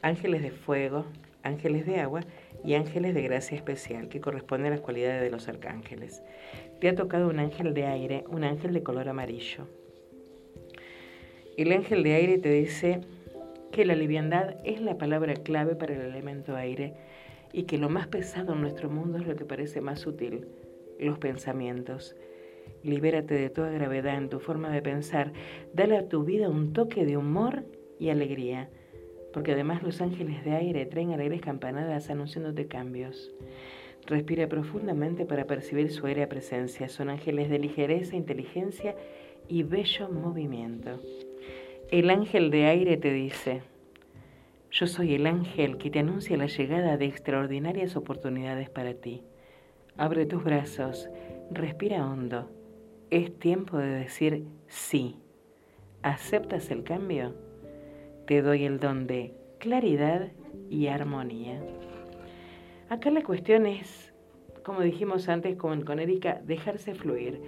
ángeles de fuego, ángeles de agua y ángeles de gracia especial, que corresponden a las cualidades de los arcángeles. Te ha tocado un ángel de aire, un ángel de color amarillo. El ángel de aire te dice que la liviandad es la palabra clave para el elemento aire y que lo más pesado en nuestro mundo es lo que parece más sutil, los pensamientos. Libérate de toda gravedad en tu forma de pensar, dale a tu vida un toque de humor y alegría, porque además los ángeles de aire traen alegres campanadas anunciándote cambios. Respira profundamente para percibir su aérea presencia. Son ángeles de ligereza, inteligencia y bello movimiento. El ángel de aire te dice, yo soy el ángel que te anuncia la llegada de extraordinarias oportunidades para ti. Abre tus brazos, respira hondo. Es tiempo de decir sí. ¿Aceptas el cambio? Te doy el don de claridad y armonía. Acá la cuestión es, como dijimos antes con, con Erika, dejarse fluir,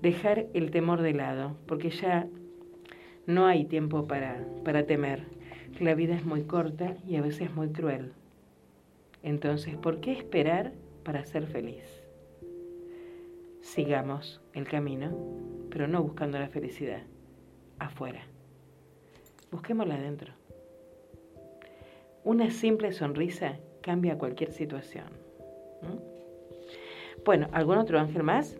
dejar el temor de lado, porque ya no hay tiempo para, para temer. La vida es muy corta y a veces muy cruel. Entonces, ¿por qué esperar para ser feliz? Sigamos el camino, pero no buscando la felicidad afuera. Busquémosla adentro. Una simple sonrisa cambia cualquier situación. Bueno, ¿algún otro ángel más?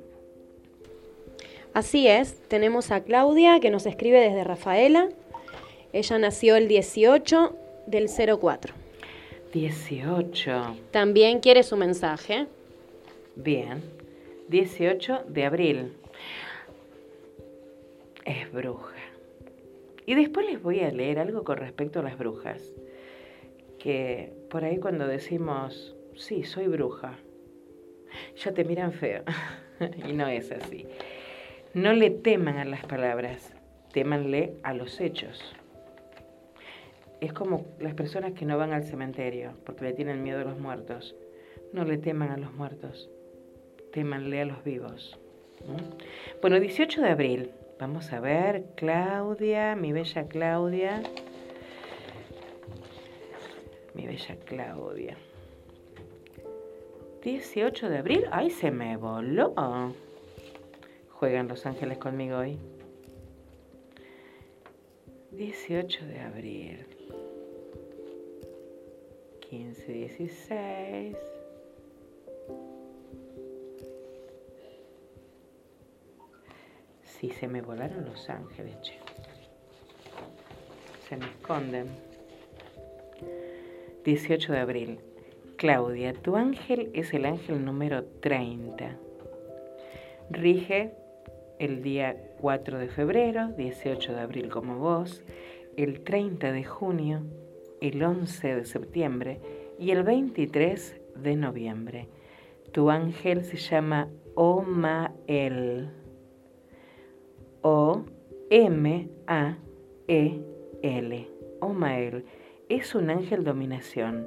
Así es, tenemos a Claudia que nos escribe desde Rafaela. Ella nació el 18 del 04. 18. También quiere su mensaje. Bien. 18 de abril. Es bruja. Y después les voy a leer algo con respecto a las brujas. Que por ahí cuando decimos, sí, soy bruja, ya te miran feo. y no es así. No le teman a las palabras, témanle a los hechos. Es como las personas que no van al cementerio porque le tienen miedo a los muertos. No le teman a los muertos, témanle a los vivos. Bueno, 18 de abril. Vamos a ver, Claudia, mi bella Claudia. Mi bella Claudia. 18 de abril. ¡Ay, se me voló! Juegan los ángeles conmigo hoy? 18 de abril. 15, 16. Sí, se me volaron los ángeles, che. Se me esconden. 18 de abril. Claudia, tu ángel es el ángel número 30. Rige el día 4 de febrero, 18 de abril como vos, el 30 de junio, el 11 de septiembre y el 23 de noviembre. Tu ángel se llama Omael. O M A E L. Omael es un ángel dominación.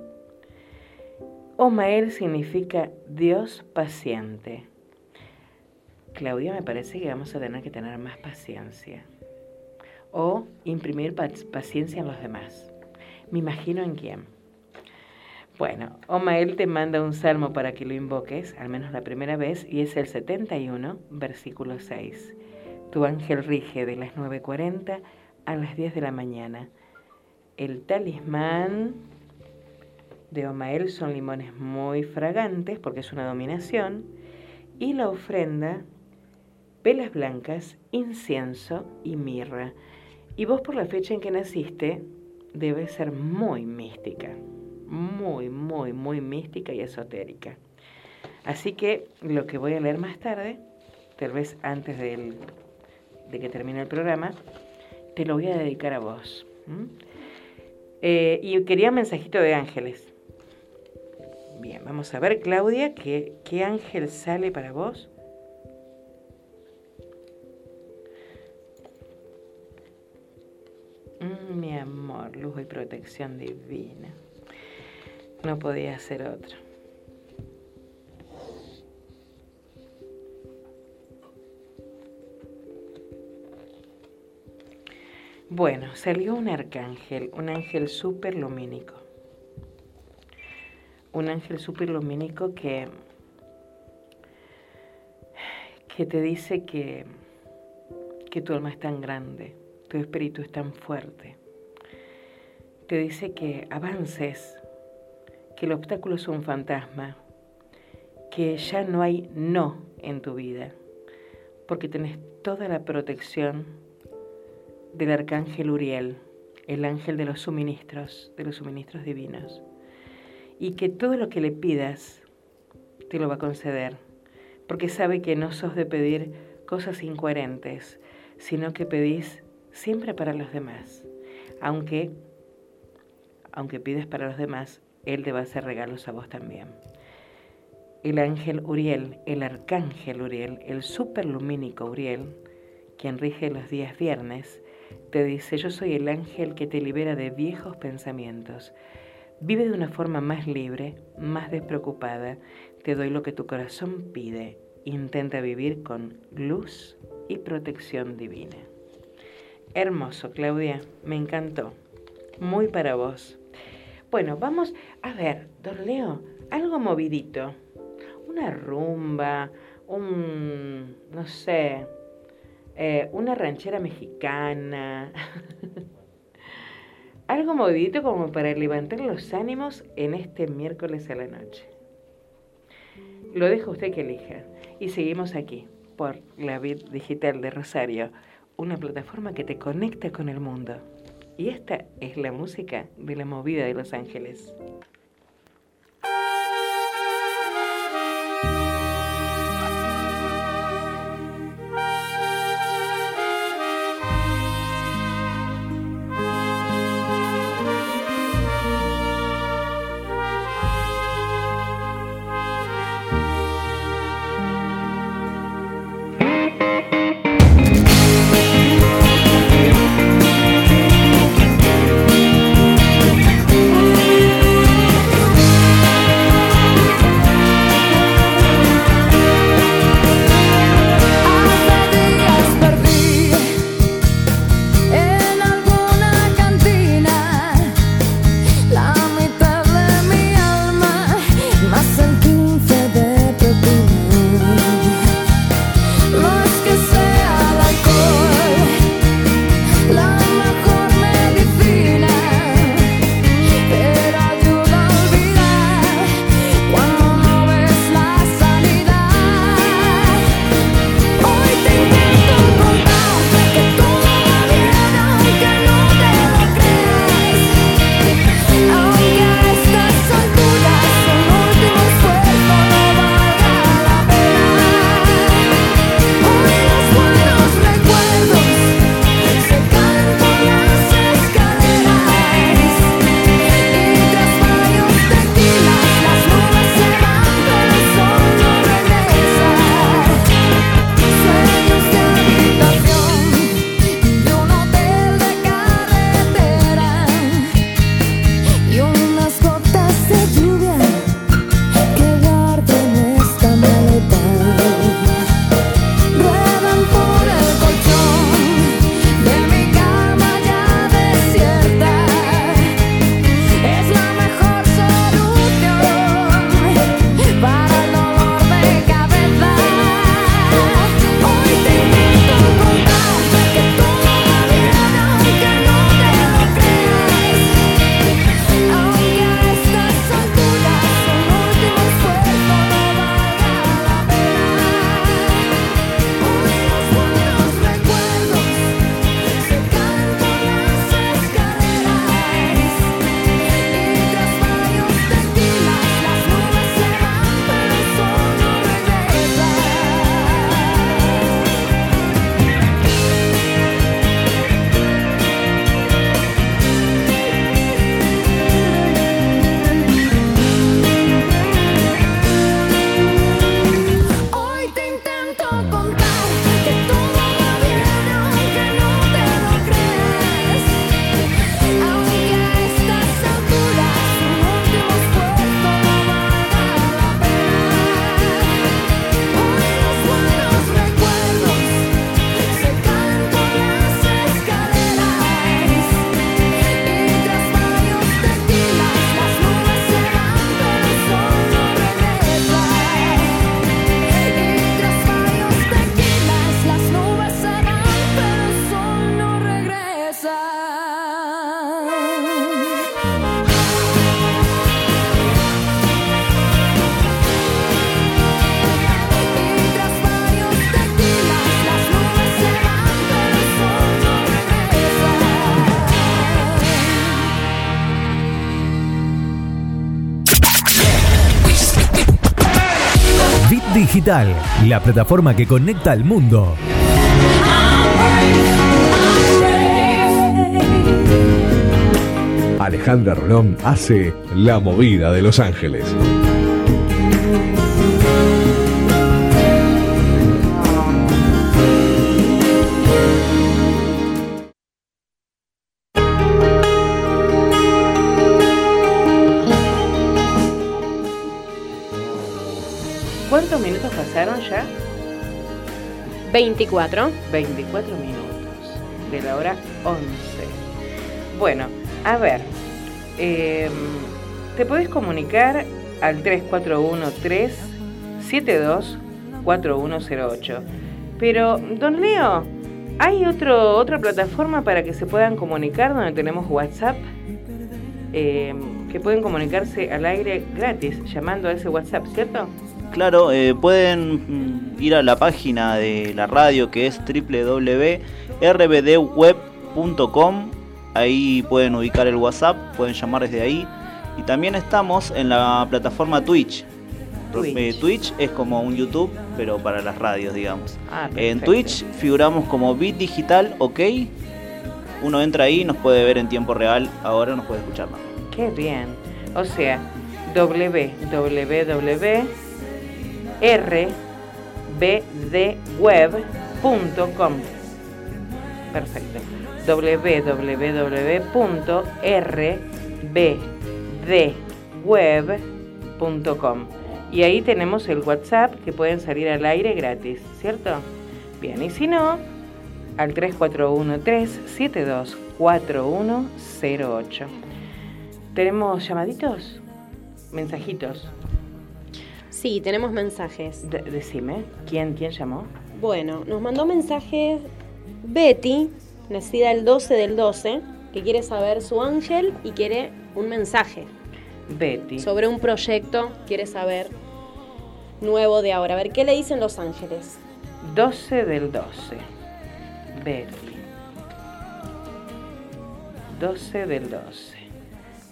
Omael significa Dios paciente. Claudia, me parece que vamos a tener que tener más paciencia. O imprimir paciencia en los demás. Me imagino en quién. Bueno, Omael te manda un salmo para que lo invoques, al menos la primera vez, y es el 71, versículo 6. Tu ángel rige de las 9.40 a las 10 de la mañana. El talismán de Omael son limones muy fragantes porque es una dominación. Y la ofrenda, velas blancas, incienso y mirra. Y vos por la fecha en que naciste, debe ser muy mística muy, muy, muy mística y esotérica. Así que lo que voy a leer más tarde, tal vez antes de que termine el programa, te lo voy a dedicar a vos. Eh, y quería mensajito de ángeles. Bien, vamos a ver, Claudia, ¿qué, qué ángel sale para vos? Luz y protección divina. No podía ser otro. Bueno, salió un arcángel, un ángel súper lumínico. Un ángel súper lumínico que, que te dice que, que tu alma es tan grande, tu espíritu es tan fuerte. Te dice que avances, que el obstáculo es un fantasma, que ya no hay no en tu vida, porque tenés toda la protección del arcángel Uriel, el ángel de los suministros, de los suministros divinos, y que todo lo que le pidas te lo va a conceder, porque sabe que no sos de pedir cosas incoherentes, sino que pedís siempre para los demás, aunque aunque pides para los demás, él te va a hacer regalos a vos también. El ángel Uriel, el arcángel Uriel, el superlumínico Uriel, quien rige los días viernes, te dice, yo soy el ángel que te libera de viejos pensamientos. Vive de una forma más libre, más despreocupada. Te doy lo que tu corazón pide. Intenta vivir con luz y protección divina. Hermoso, Claudia. Me encantó. Muy para vos. Bueno, vamos a ver, don Leo, algo movidito. Una rumba, un, no sé, eh, una ranchera mexicana. algo movidito como para levantar los ánimos en este miércoles a la noche. Lo dejo usted que elija. Y seguimos aquí, por la Vid Digital de Rosario, una plataforma que te conecta con el mundo. Y esta es la música de la movida de Los Ángeles. La plataforma que conecta al mundo. Alejandra Rolón hace La Movida de Los Ángeles. 24. 24 minutos de la hora 11. Bueno, a ver, em, te podés comunicar al 3413-724108. Pero, don Leo, ¿hay otro, otra plataforma para que se puedan comunicar donde tenemos WhatsApp? Em, que pueden comunicarse al aire gratis llamando a ese WhatsApp, ¿cierto? Claro, eh, pueden mm, ir a la página de la radio que es www.rbdweb.com. Ahí pueden ubicar el WhatsApp, pueden llamar desde ahí. Y también estamos en la plataforma Twitch. Twitch, es como un YouTube, pero para las radios, digamos. Ah, en Twitch figuramos como Bit Digital OK. Uno entra ahí y nos puede ver en tiempo real. Ahora nos puede escuchar. Qué bien. O sea, www rbdweb.com. Perfecto. www.rbdweb.com. Y ahí tenemos el WhatsApp que pueden salir al aire gratis, ¿cierto? Bien, y si no, al 3413-724108. ¿Tenemos llamaditos? ¿Mensajitos? Sí, tenemos mensajes. decime, ¿quién, ¿quién llamó? Bueno, nos mandó mensajes Betty, nacida el 12 del 12, que quiere saber su ángel y quiere un mensaje. Betty. Sobre un proyecto, quiere saber nuevo de ahora. A ver, ¿qué le dicen los ángeles? 12 del 12. Betty. 12 del 12.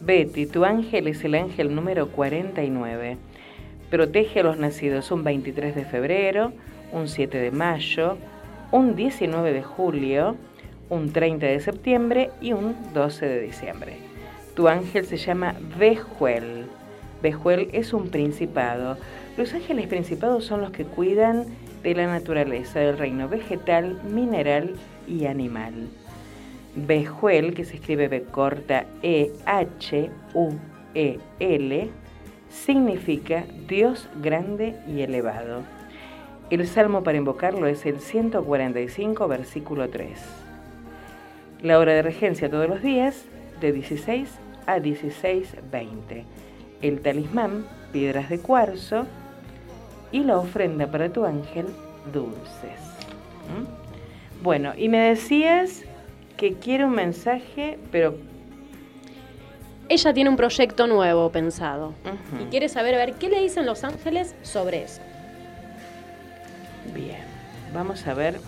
Betty, tu ángel es el ángel número 49 protege a los nacidos un 23 de febrero, un 7 de mayo, un 19 de julio, un 30 de septiembre y un 12 de diciembre. Tu ángel se llama Bejuel. Bejuel es un principado. Los ángeles principados son los que cuidan de la naturaleza, del reino vegetal, mineral y animal. Bejuel, que se escribe B corta E H U E L, significa Dios grande y elevado. El salmo para invocarlo es el 145, versículo 3. La hora de regencia todos los días, de 16 a 16.20. El talismán, piedras de cuarzo y la ofrenda para tu ángel, dulces. ¿Mm? Bueno, y me decías que quiere un mensaje, pero ella tiene un proyecto nuevo pensado y quiere saber, a ver, ¿qué le dicen los ángeles sobre eso? Bien, vamos a ver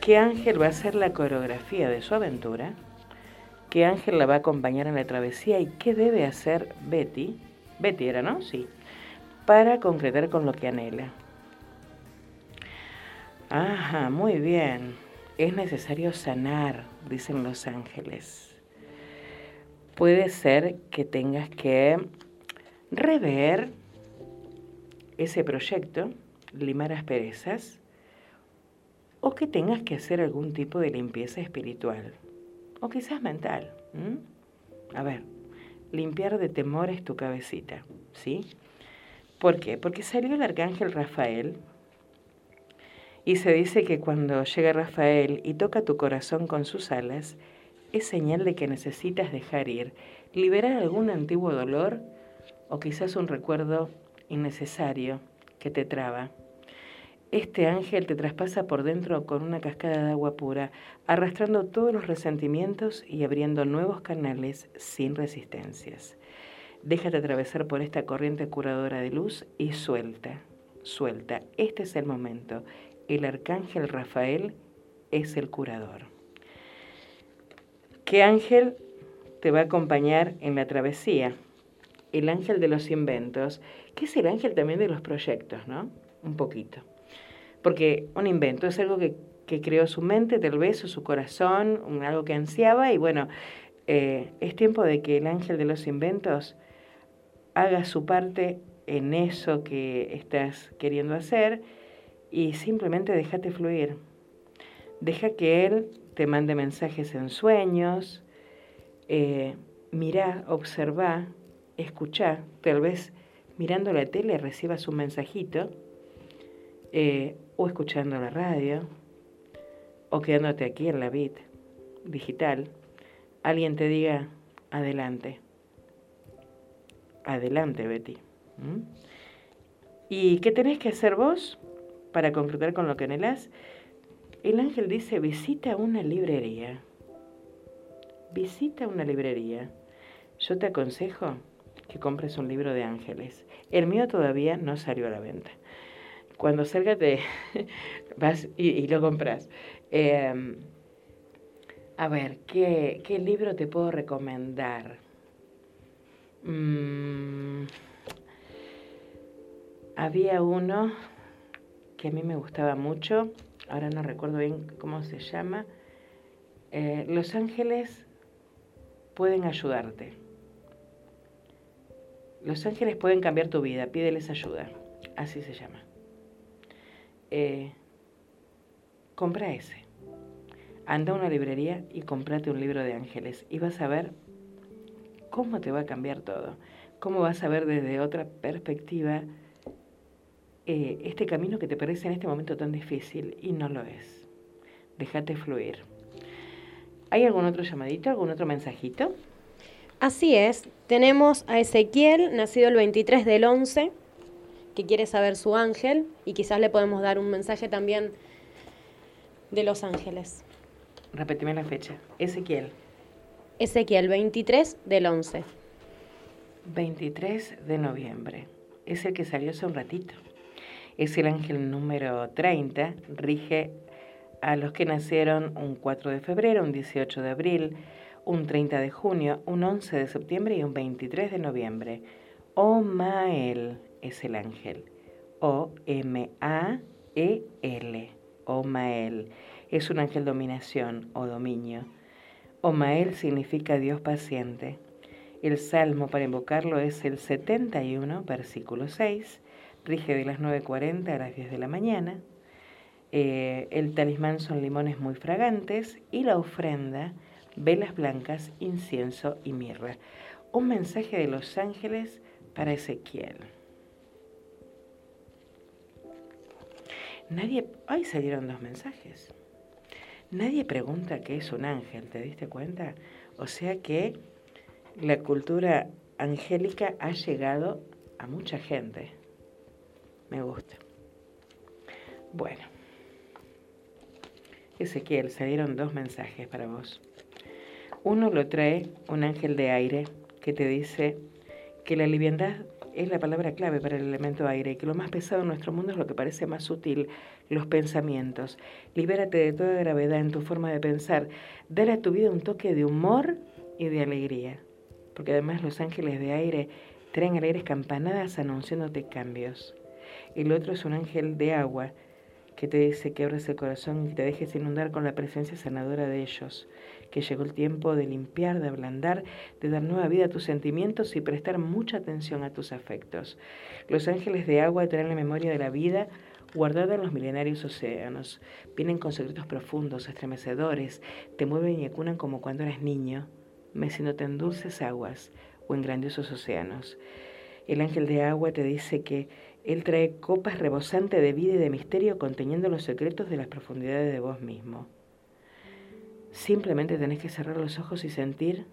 qué ángel va a ser la coreografía de su aventura, qué ángel la va a acompañar en la travesía y qué debe hacer Betty, Betty era, ¿no? Sí, para concretar con lo que anhela. Ajá, muy bien. Es necesario sanar, dicen los ángeles puede ser que tengas que rever ese proyecto, limar asperezas, o que tengas que hacer algún tipo de limpieza espiritual, o quizás mental. A ver, limpiar de temores tu cabecita, ¿sí? ¿Por qué? Porque salió el arcángel Rafael y se dice que cuando llega Rafael y toca tu corazón con sus alas, es señal de que necesitas dejar ir, liberar algún antiguo dolor o quizás un recuerdo innecesario que te traba. Este ángel te traspasa por dentro con una cascada de agua pura, arrastrando todos los resentimientos y abriendo nuevos canales sin resistencias. Déjate atravesar por esta corriente curadora de luz y suelta, suelta. Este es el momento. El arcángel Rafael es el curador. ¿Qué ángel te va a acompañar en la travesía? El ángel de los inventos, que es el ángel también de los proyectos, ¿no? un poquito. Porque un invento es algo que, creó su mente, tal vez, su corazón, algo que ansiaba, y bueno, eh, es tiempo de que el ángel de los inventos haga su parte en eso que estás queriendo hacer y simplemente déjate fluir. Deja que Él te mande mensajes en sueños, eh, mira, observa, escucha, tal vez mirando la tele recibas un mensajito, eh, o escuchando la radio, o quedándote aquí en la vid digital, alguien te diga, adelante, adelante Betty. ¿Y qué tenés que hacer vos para concretar con lo que anhelás? El ángel dice, visita una librería. Visita una librería. Yo te aconsejo que compres un libro de ángeles. El mío todavía no salió a la venta. Cuando salga te vas y, lo compras. Em, a ver, ¿qué, libro te puedo recomendar? Mm, había uno que a mí me gustaba mucho, ahora no recuerdo bien cómo se llama. Eh, Los ángeles pueden ayudarte. Los ángeles pueden cambiar tu vida, pídeles ayuda. Así se llama. Eh, compra ese. Anda a una librería y cómprate un libro de ángeles y vas a ver cómo te va a cambiar todo. Cómo vas a ver desde otra perspectiva eh, este camino que te parece en este momento tan difícil y no lo es. Déjate fluir. ¿Hay algún otro llamadito, algún otro mensajito? Así es, tenemos a Ezequiel, nacido el 23 del 11, que quiere saber su ángel y quizás le podemos dar un mensaje también de los ángeles. Repetime la fecha. Ezequiel. Ezequiel, 23 del 11. 23 de noviembre. Es el que salió hace un ratito. Es el ángel número 30. Rige a los que nacieron un 4 de febrero, un 18 de abril, un 30 de junio, un 11 de septiembre y un 23 de noviembre. Omael es el ángel. O-M-A-E-L. Omael. Es un ángel dominación o dominio. Omael significa Dios paciente. El salmo para invocarlo es el 71, versículo 6. Rige de las 9.40 a las 10 de la mañana. Eh, el talismán son limones muy fragantes y la ofrenda velas blancas, incienso y mirra. Un mensaje de los ángeles para Ezequiel. Nadie, hoy salieron dos mensajes. Nadie pregunta qué es un ángel, ¿te diste cuenta? O sea que la cultura angélica ha llegado a mucha gente. Me gusta. Bueno, Ezequiel, salieron dos mensajes para vos. Uno lo trae un ángel de aire que te dice que la liviandad es la palabra clave para el elemento aire y que lo más pesado en nuestro mundo es lo que parece más sutil, los pensamientos. Libérate de toda gravedad en tu forma de pensar. Dale a tu vida un toque de humor y de alegría. Porque además los ángeles de aire traen alegres campanadas anunciándote cambios. El otro es un ángel de agua que te dice que abres el corazón y te dejes inundar con la presencia sanadora de ellos que llegó el tiempo de limpiar, de ablandar, de dar nueva vida a tus sentimientos y prestar mucha atención a tus afectos. Los ángeles de agua traen la memoria de la vida guardada en los milenarios océanos. Vienen con secretos profundos, estremecedores, te mueven y acunan como cuando eras niño, meciéndote en dulces aguas o en grandiosos océanos. El ángel de agua te dice que él trae copas rebosantes de vida y de misterio conteniendo los secretos de las profundidades de vos mismo. Simplemente tenés que cerrar los ojos y sentir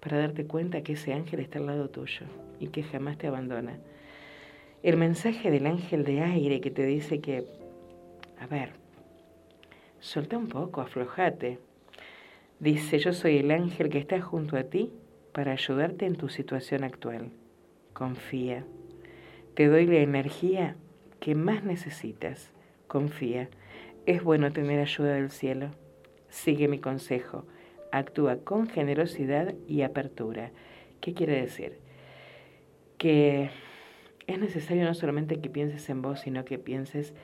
para darte cuenta que ese ángel está al lado tuyo y que jamás te abandona. El mensaje del ángel de aire que te dice que, a ver, suelta un poco, aflojate. Dice, yo soy el ángel que está junto a ti para ayudarte en tu situación actual. Confía. Te doy la energía que más necesitas. Confía. Es bueno tener ayuda del cielo. Sigue mi consejo. Actúa con generosidad y apertura. ¿Qué quiere decir? Que es necesario no solamente que pienses en vos, sino que pienses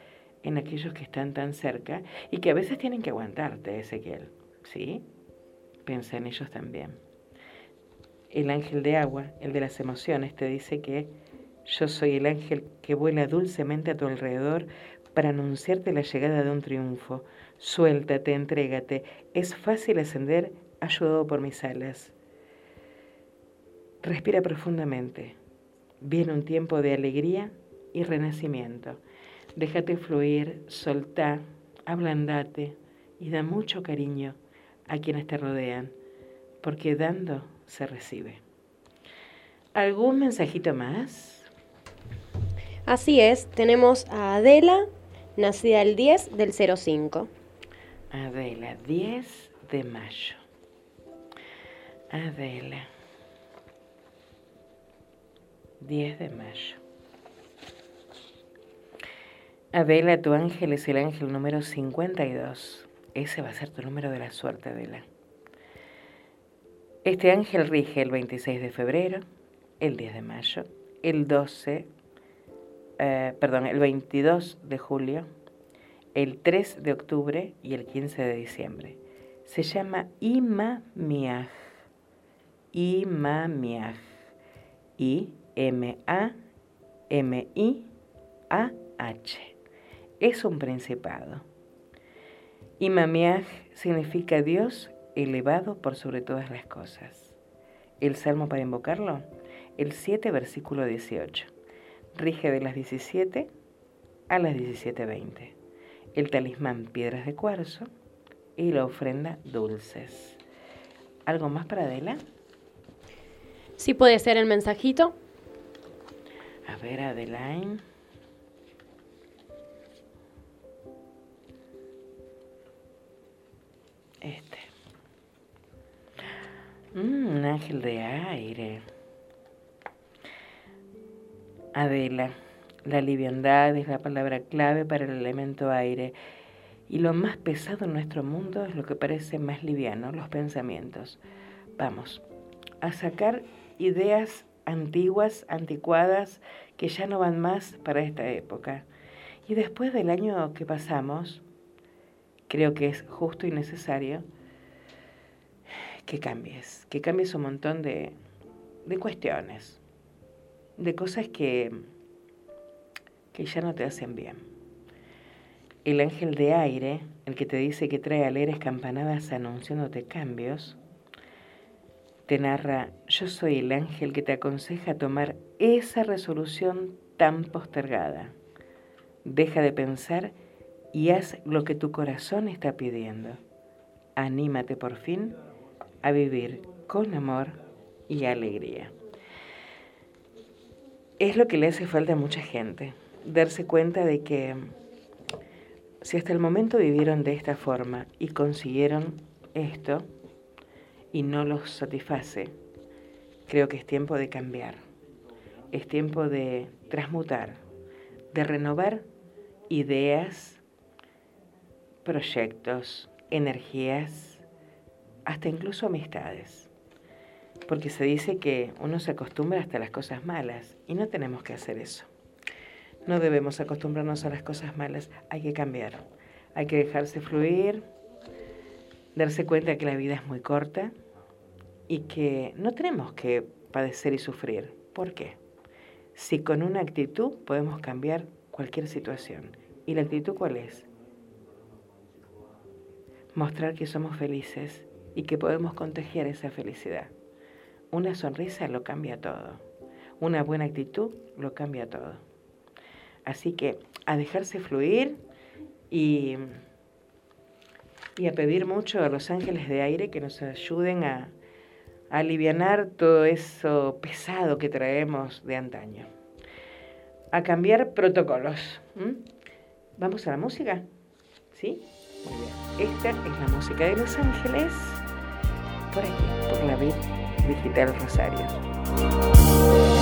en aquellos que están tan cerca y que a veces tienen que aguantarte, Ezequiel. ¿Sí? Piensa en ellos también. El ángel de agua, el de las emociones, te dice que yo soy el ángel que vuela dulcemente a tu alrededor para anunciarte la llegada de un triunfo. Suéltate, entrégate. Es fácil ascender ayudado por mis alas. Respira profundamente. Viene un tiempo de alegría y renacimiento. Déjate fluir, soltá, ablandate y da mucho cariño a quienes te rodean, porque dando se recibe. ¿Algún mensajito más? Así es, tenemos a Adela, nacida el 10 del 05. Adela, 10 de mayo. Adela, 10 de mayo. Adela, tu ángel es el ángel número 52. Ese va a ser tu número de la suerte, Adela. Este ángel rige el 26 de febrero, el 10 de mayo, el 12, eh, perdón, el 22 de julio, el 3 de octubre y el 15 de diciembre. Se llama Imamiaj. Imamiaj. I-M-A-M-I-A-H es un principado. Imamiaj significa Dios elevado por sobre todas las cosas. El salmo para invocarlo, el 7, versículo 18. Rige de las 17 a las 17.20. El talismán piedras de cuarzo y la ofrenda dulces. ¿Algo más para Adela? Sí puede ser el mensajito. A ver, Adeline. Este. Mm, un ángel de aire. Adela, la liviandad es la palabra clave para el elemento aire. Y lo más pesado en nuestro mundo es lo que parece más liviano, los pensamientos. Vamos, a sacar ideas antiguas, anticuadas, que ya no van más para esta época. Y después del año que pasamos, creo que es justo y necesario que cambies, que cambies un montón de, de cuestiones, de cosas que, que ya no te hacen bien. El ángel de aire, el que te dice que trae alegres campanadas anunciándote cambios, te narra, yo soy el ángel que te aconseja tomar esa resolución tan postergada. Deja de pensar y haz lo que tu corazón está pidiendo. Anímate por fin a vivir con amor y alegría. Es lo que le hace falta a mucha gente, darse cuenta de que si hasta el momento vivieron de esta forma y consiguieron esto y no los satisface, creo que es tiempo de cambiar, es tiempo de transmutar, de renovar ideas, proyectos, energías, hasta incluso amistades. Porque se dice que uno se acostumbra hasta las cosas malas y no tenemos que hacer eso. No debemos acostumbrarnos a las cosas malas, hay que cambiar, hay que dejarse fluir, darse cuenta que la vida es muy corta y que no tenemos que padecer y sufrir. ¿Por qué? Si con una actitud podemos cambiar cualquier situación. ¿Y la actitud cuál es? mostrar que somos felices y que podemos contagiar esa felicidad. Una sonrisa lo cambia todo. Una buena actitud lo cambia todo. Así que a dejarse fluir y, y a pedir mucho a los ángeles de aire que nos ayuden a, a aliviar todo eso pesado que traemos de antaño. A cambiar protocolos. ¿Vamos a la música? ¿Sí? Muy bien. Esta es la música de Los Ángeles, por aquí, por la vid digital Rosario.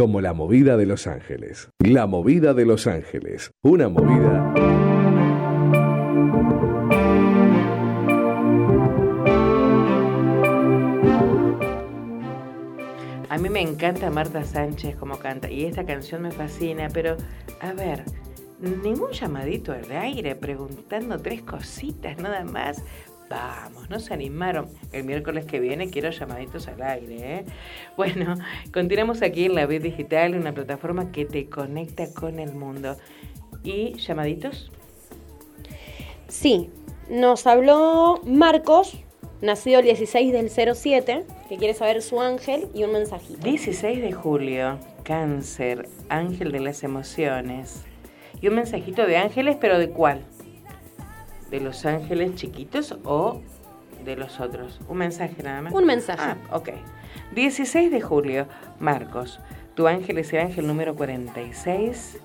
como la movida de Los Ángeles. La movida de Los Ángeles. Una movida. A mí me encanta Marta Sánchez como canta y esta canción me fascina, pero a ver, ningún llamadito al aire preguntando tres cositas nada más. Vamos, no se animaron. El miércoles que viene quiero llamaditos al aire. ¿eh? Bueno, continuamos aquí en la Vid Digital, una plataforma que te conecta con el mundo. ¿Y llamaditos? Sí, nos habló Marcos, nacido el 16 del 07, que quiere saber su ángel y un mensajito. 16 de julio, cáncer, ángel de las emociones. Y un mensajito de ángeles, pero ¿de cuál? De los ángeles chiquitos o de los otros? Un mensaje nada más. Un mensaje. Ah, ok. 16 de julio, Marcos. Tu ángel es el ángel número 46.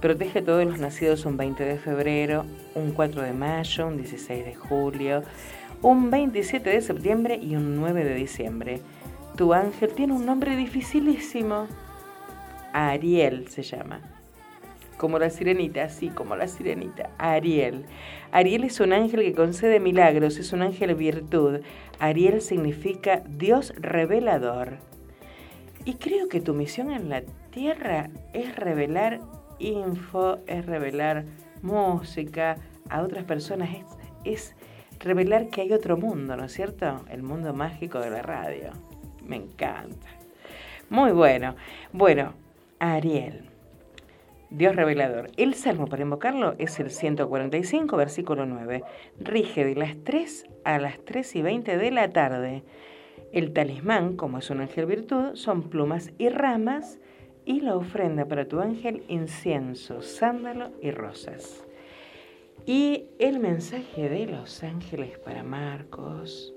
Protege a todos los nacidos un 20 de febrero, un 4 de mayo, un 16 de julio, un 27 de septiembre y un 9 de diciembre. Tu ángel tiene un nombre dificilísimo. Ariel se llama como la sirenita, así como la sirenita, Ariel. Ariel es un ángel que concede milagros, es un ángel virtud. Ariel significa Dios revelador. Y creo que tu misión en la tierra es revelar info, es revelar música a otras personas, es, es revelar que hay otro mundo, ¿no es cierto? El mundo mágico de la radio. Me encanta. Muy bueno. Bueno, Ariel. Dios revelador. El salmo para invocarlo es el 145, versículo 9. Rige de las 3 a las 3 y 20 de la tarde. El talismán, como es un ángel virtud, son plumas y ramas y la ofrenda para tu ángel, incienso, sándalo y rosas. Y el mensaje de los ángeles para Marcos.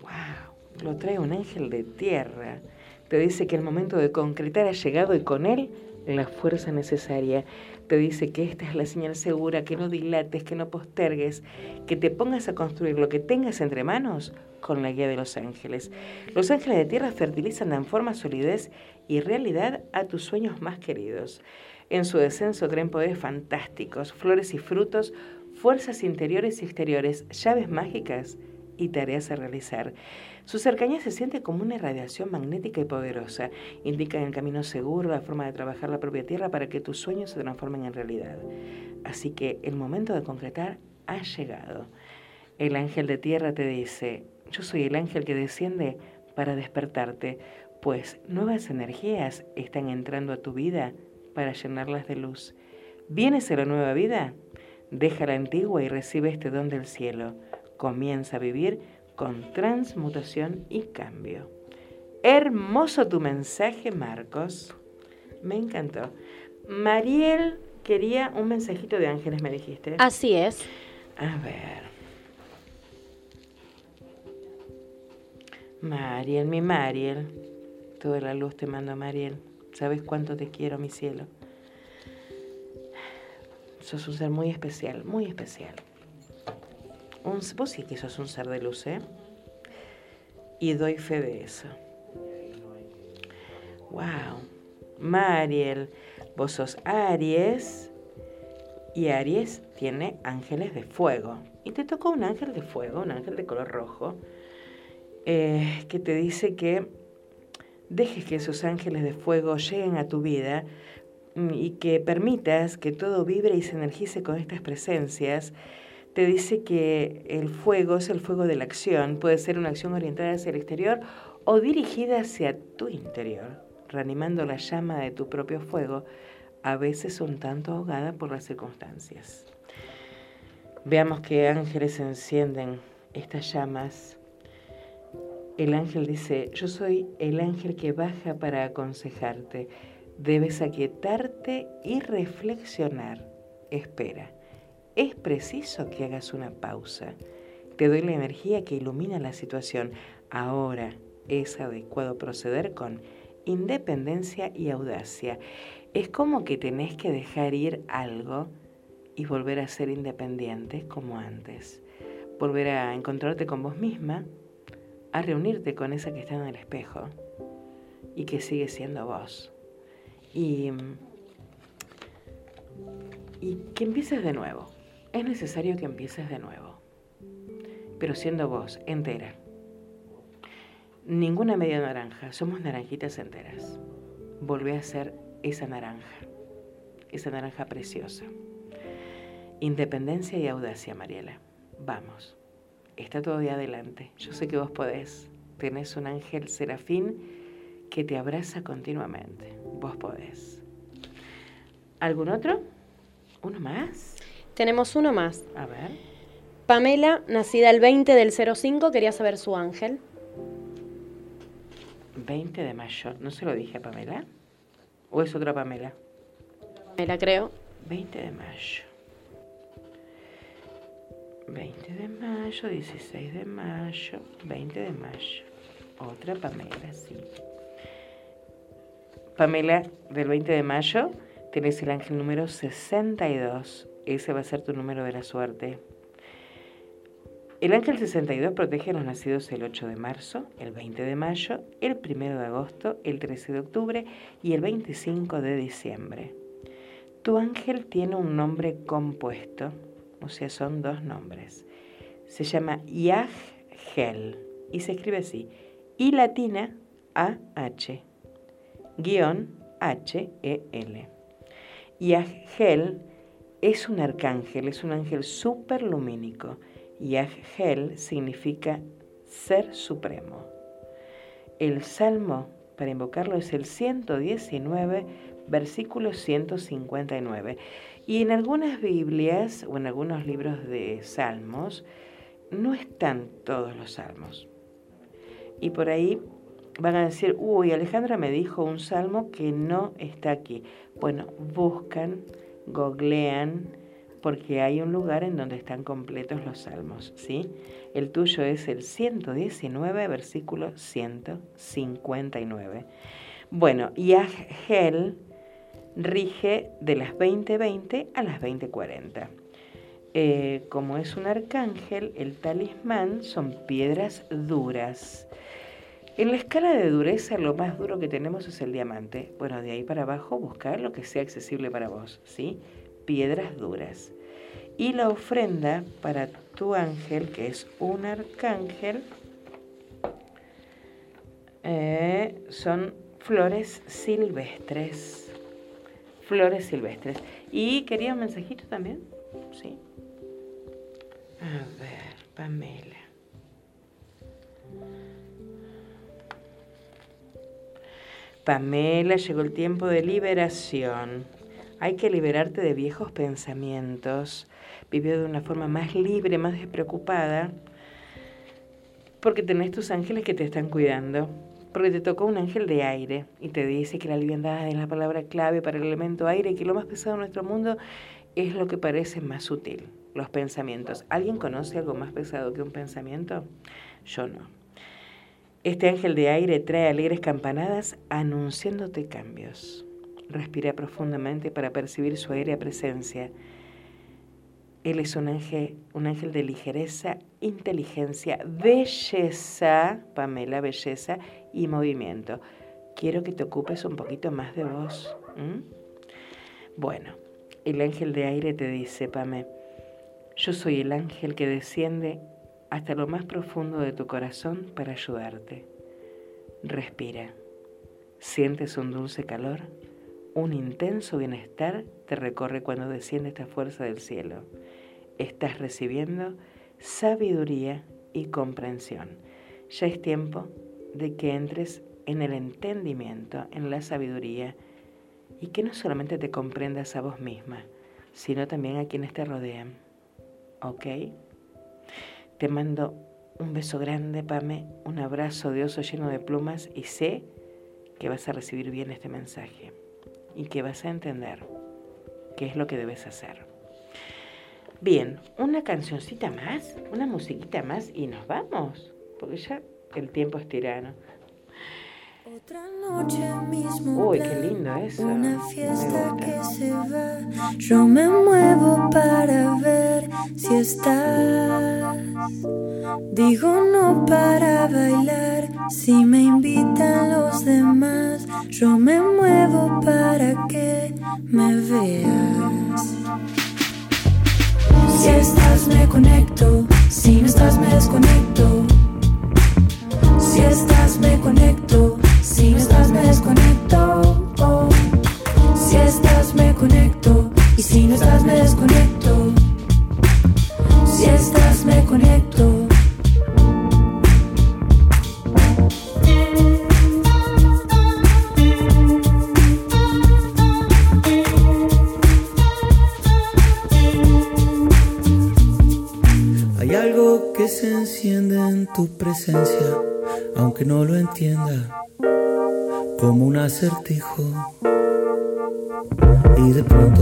¡Wow! Lo trae un ángel de tierra te dice que el momento de concretar ha llegado y con él la fuerza necesaria. Te dice que esta es la señal segura, que no dilates, que no postergues, que te pongas a construir lo que tengas entre manos con la guía de los ángeles. Los ángeles de tierra fertilizan en forma, solidez y realidad a tus sueños más queridos. En su descenso traen poderes fantásticos, flores y frutos, fuerzas interiores y exteriores, llaves mágicas y tareas a realizar. Su cercanía se siente como una irradiación magnética y poderosa. Indica el camino seguro, la forma de trabajar la propia tierra para que tus sueños se transformen en realidad. Así que el momento de concretar ha llegado. El ángel de tierra te dice, yo soy el ángel que desciende para despertarte, pues nuevas energías están entrando a tu vida para llenarlas de luz. ¿Vienes a la nueva vida? Deja la antigua y recibe este don del cielo. Comienza a vivir con transmutación y cambio. Hermoso tu mensaje, Marcos. Me encantó. Mariel quería un mensajito de ángeles, me dijiste. Así es. A ver. Mariel, mi Mariel. Toda la luz te mando, Mariel. ¿Sabes cuánto te quiero, mi cielo? Sos un ser muy especial, muy especial. Un, vos sí que sos un ser de luz, ¿eh? Y doy fe de eso. Wow. Mariel, vos sos Aries y Aries tiene ángeles de fuego. Y te tocó un ángel de fuego, un ángel de color rojo, eh, que te dice que dejes que esos ángeles de fuego lleguen a tu vida mm, y que permitas que todo vibre y se energice con estas presencias te dice que el fuego es el fuego de la acción, puede ser una acción orientada hacia el exterior o dirigida hacia tu interior, reanimando la llama de tu propio fuego, a veces un tanto ahogada por las circunstancias. Veamos qué ángeles encienden estas llamas. El ángel dice, yo soy el ángel que baja para aconsejarte. Debes aquietarte y reflexionar. Espera es preciso que hagas una pausa. Te doy la energía que ilumina la situación. Ahora es adecuado proceder con independencia y audacia. Es como que tenés que dejar ir algo y volver a ser independiente como antes. Volver a encontrarte con vos misma, a reunirte con esa que está en el espejo y que sigue siendo vos. Y, y que empieces de nuevo es necesario que empieces de nuevo, pero siendo vos entera. Ninguna media naranja, somos naranjitas enteras. Volvé a ser esa naranja, esa naranja preciosa. Independencia y audacia, Mariela. Vamos, está todavía adelante. Yo sé que vos podés. Tenés un ángel serafín que te abraza continuamente. Vos podés. ¿Algún otro? ¿Uno más? Tenemos uno más. A ver. Pamela, nacida el 20 del 05, quería saber su ángel. 20 de mayo. ¿No se lo dije a Pamela? ¿O es otra Pamela? Pamela, creo. 20 de mayo. 20 de mayo, 16 de mayo, 20 de mayo. Otra Pamela, sí. Pamela, del 20 de mayo, tienes el ángel número 62 ese va a ser tu número de la suerte. El ángel 62 protege a los nacidos el 8 de marzo, el 20 de mayo, el 1 de agosto, el 13 de octubre y el 25 de diciembre. Tu ángel tiene un nombre compuesto, o sea, son dos nombres. Se llama Yahgel y se escribe así, y latina A-H, guion H-E-L. Yahgel es un arcángel, es un ángel superlumínico. Y Ángel significa ser supremo. El salmo para invocarlo es el 119, versículo 159. Y en algunas Biblias o en algunos libros de salmos no están todos los salmos. Y por ahí van a decir, uy, Alejandra me dijo un salmo que no está aquí. Bueno, buscan googlean porque hay un lugar en donde están completos los salmos, ¿sí? El tuyo es el 119, versículo 159. Bueno, y Agel rige de las 20:20 a las 20:40. Eh, como es un arcángel, el talismán son piedras duras. En la escala de dureza, lo más duro que tenemos es el diamante. Bueno, de ahí para abajo, buscar lo que sea accesible para vos, ¿sí? Piedras duras. Y la ofrenda para tu ángel, que es un arcángel, Eh, son flores silvestres. Flores silvestres. ¿Y quería un mensajito también? Sí. A ver, Pamela. Pamela, llegó el tiempo de liberación. Hay que liberarte de viejos pensamientos, vivir de una forma más libre, más despreocupada, porque tenés tus ángeles que te están cuidando, porque te tocó un ángel de aire y te dice que la liviandad es la palabra clave para el elemento aire y que lo más pesado de nuestro mundo es lo que parece más sutil, los pensamientos. ¿Alguien conoce algo más pesado que un pensamiento? Yo no. Este ángel de aire trae alegres campanadas anunciándote cambios. Respira profundamente para percibir su aérea presencia. Él es un ángel, un ángel de ligereza, inteligencia, belleza, Pamela, belleza y movimiento. Quiero que te ocupes un poquito más de vos. Bueno, el ángel de aire te dice, Pame, yo soy el ángel que desciende hasta lo más profundo de tu corazón para ayudarte. Respira. ¿Sientes un dulce calor? Un intenso bienestar te recorre cuando desciende esta fuerza del cielo. Estás recibiendo sabiduría y comprensión. Ya es tiempo de que entres en el entendimiento, en la sabiduría, y que no solamente te comprendas a vos misma, sino también a quienes te rodean. ¿Ok? Te mando un beso grande, Pame, un abrazo de oso lleno de plumas y sé que vas a recibir bien este mensaje y que vas a entender qué es lo que debes hacer. Bien, una cancioncita más, una musiquita más y nos vamos, porque ya el tiempo es tirano. Otra noche mismo. Uy, qué lindo eso. Una fiesta que se va. Yo me muevo para ver si estás. Digo no para bailar. Si me invitan los demás, yo me muevo para que me veas. Si estás me conecto, si no estás me desconecto. Acertijo. Y de pronto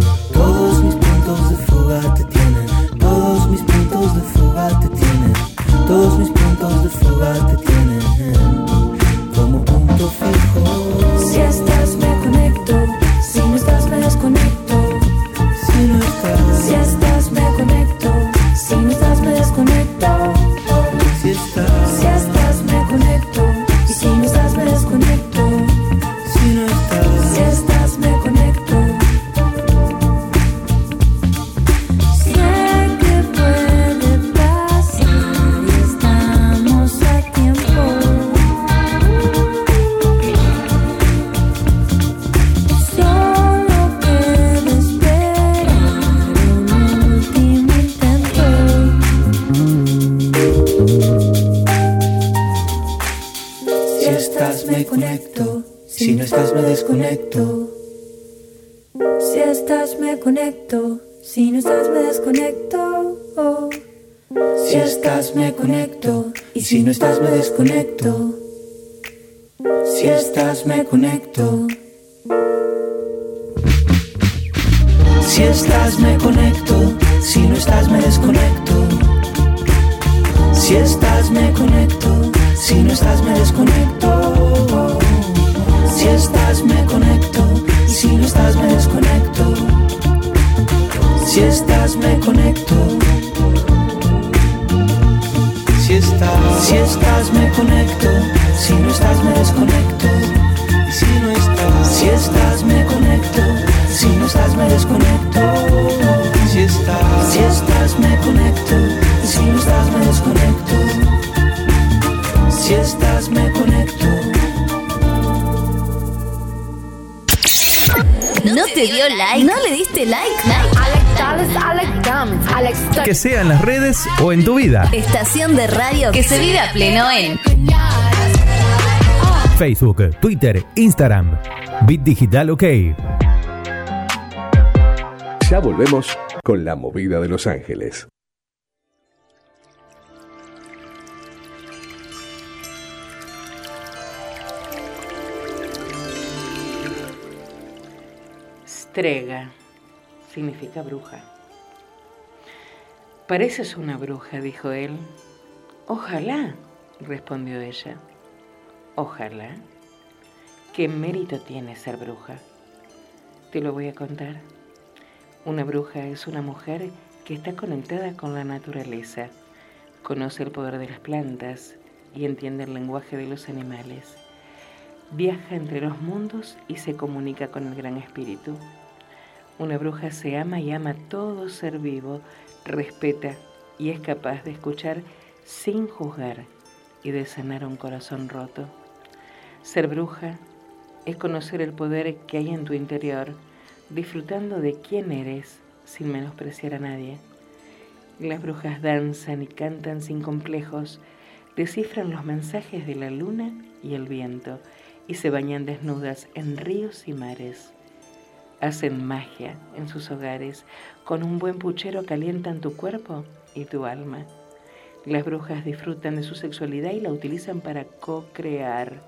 pleno en Facebook, Twitter, Instagram. Bit Digital OK. Ya volvemos con la movida de Los Ángeles. Strega significa bruja. Pareces una bruja, dijo él. Ojalá, respondió ella. Ojalá. ¿Qué mérito tiene ser bruja? Te lo voy a contar. Una bruja es una mujer que está conectada con la naturaleza, conoce el poder de las plantas y entiende el lenguaje de los animales. Viaja entre los mundos y se comunica con el gran espíritu. Una bruja se ama y ama todo ser vivo, respeta y es capaz de escuchar sin juzgar y de sanar un corazón roto. Ser bruja es conocer el poder que hay en tu interior, disfrutando de quién eres sin menospreciar a nadie. Las brujas danzan y cantan sin complejos, descifran los mensajes de la luna y el viento y se bañan desnudas en ríos y mares. Hacen magia en sus hogares, con un buen puchero calientan tu cuerpo y tu alma. Las brujas disfrutan de su sexualidad y la utilizan para co-crear.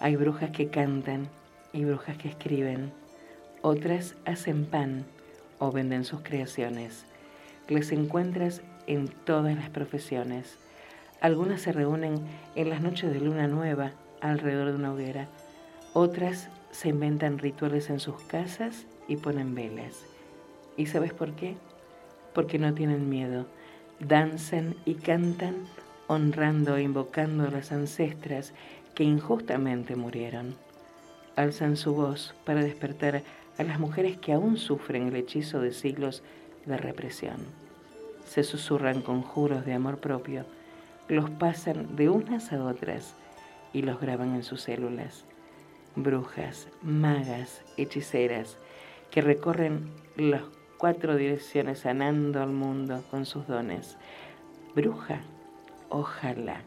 Hay brujas que cantan y brujas que escriben otras hacen pan o venden sus creaciones. Les encuentras en todas las profesiones. Algunas se reúnen en las noches de luna nueva alrededor de una hoguera. Otras se inventan rituales en sus casas y ponen velas. ¿Y sabes por qué? Porque no tienen miedo. Danzan y cantan honrando e invocando a las ancestras que injustamente murieron. Alzan su voz para despertar a las mujeres que aún sufren el hechizo de siglos de represión. Se susurran conjuros de amor propio, los pasan de unas a otras y los graban en sus células. Brujas, magas, hechiceras, que recorren las cuatro direcciones sanando al mundo con sus dones. Bruja, ojalá.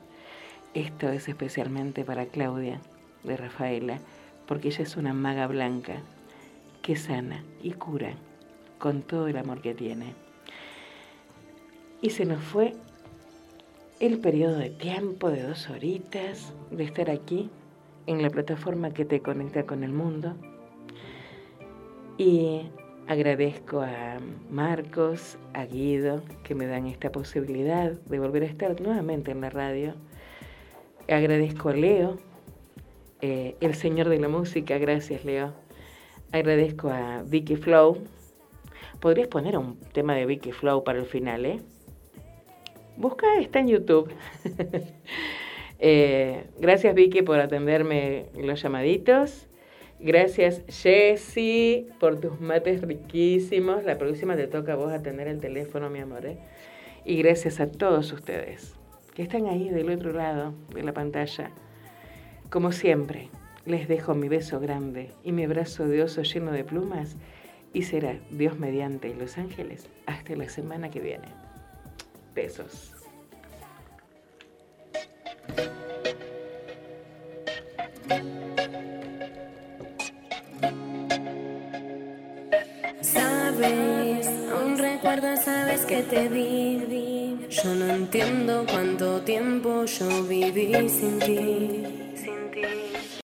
Esto es especialmente para Claudia de Rafaela, porque ella es una maga blanca que sana y cura con todo el amor que tiene. Y se nos fue el periodo de tiempo de dos horitas de estar aquí en la plataforma que te conecta con el mundo. Y agradezco a Marcos, a Guido, que me dan esta posibilidad de volver a estar nuevamente en la radio. Agradezco a Leo, eh, el señor de la música, gracias Leo Agradezco a Vicky Flow. Podrías poner un tema de Vicky Flow para el final, ¿eh? Busca, está en YouTube. Eh, gracias Vicky por atenderme los llamaditos. Gracias Jessie por tus mates riquísimos. La próxima te toca a vos atender el teléfono, mi amor. ¿eh? Y gracias a todos ustedes que están ahí del otro lado de la pantalla. Como siempre, les dejo mi beso grande y mi abrazo de lleno de plumas y será Dios mediante Los Ángeles hasta la semana que viene. Besos. Sabes, aún recuerdas, sabes que te vi. Yo no entiendo cuánto tiempo yo viví sin ti.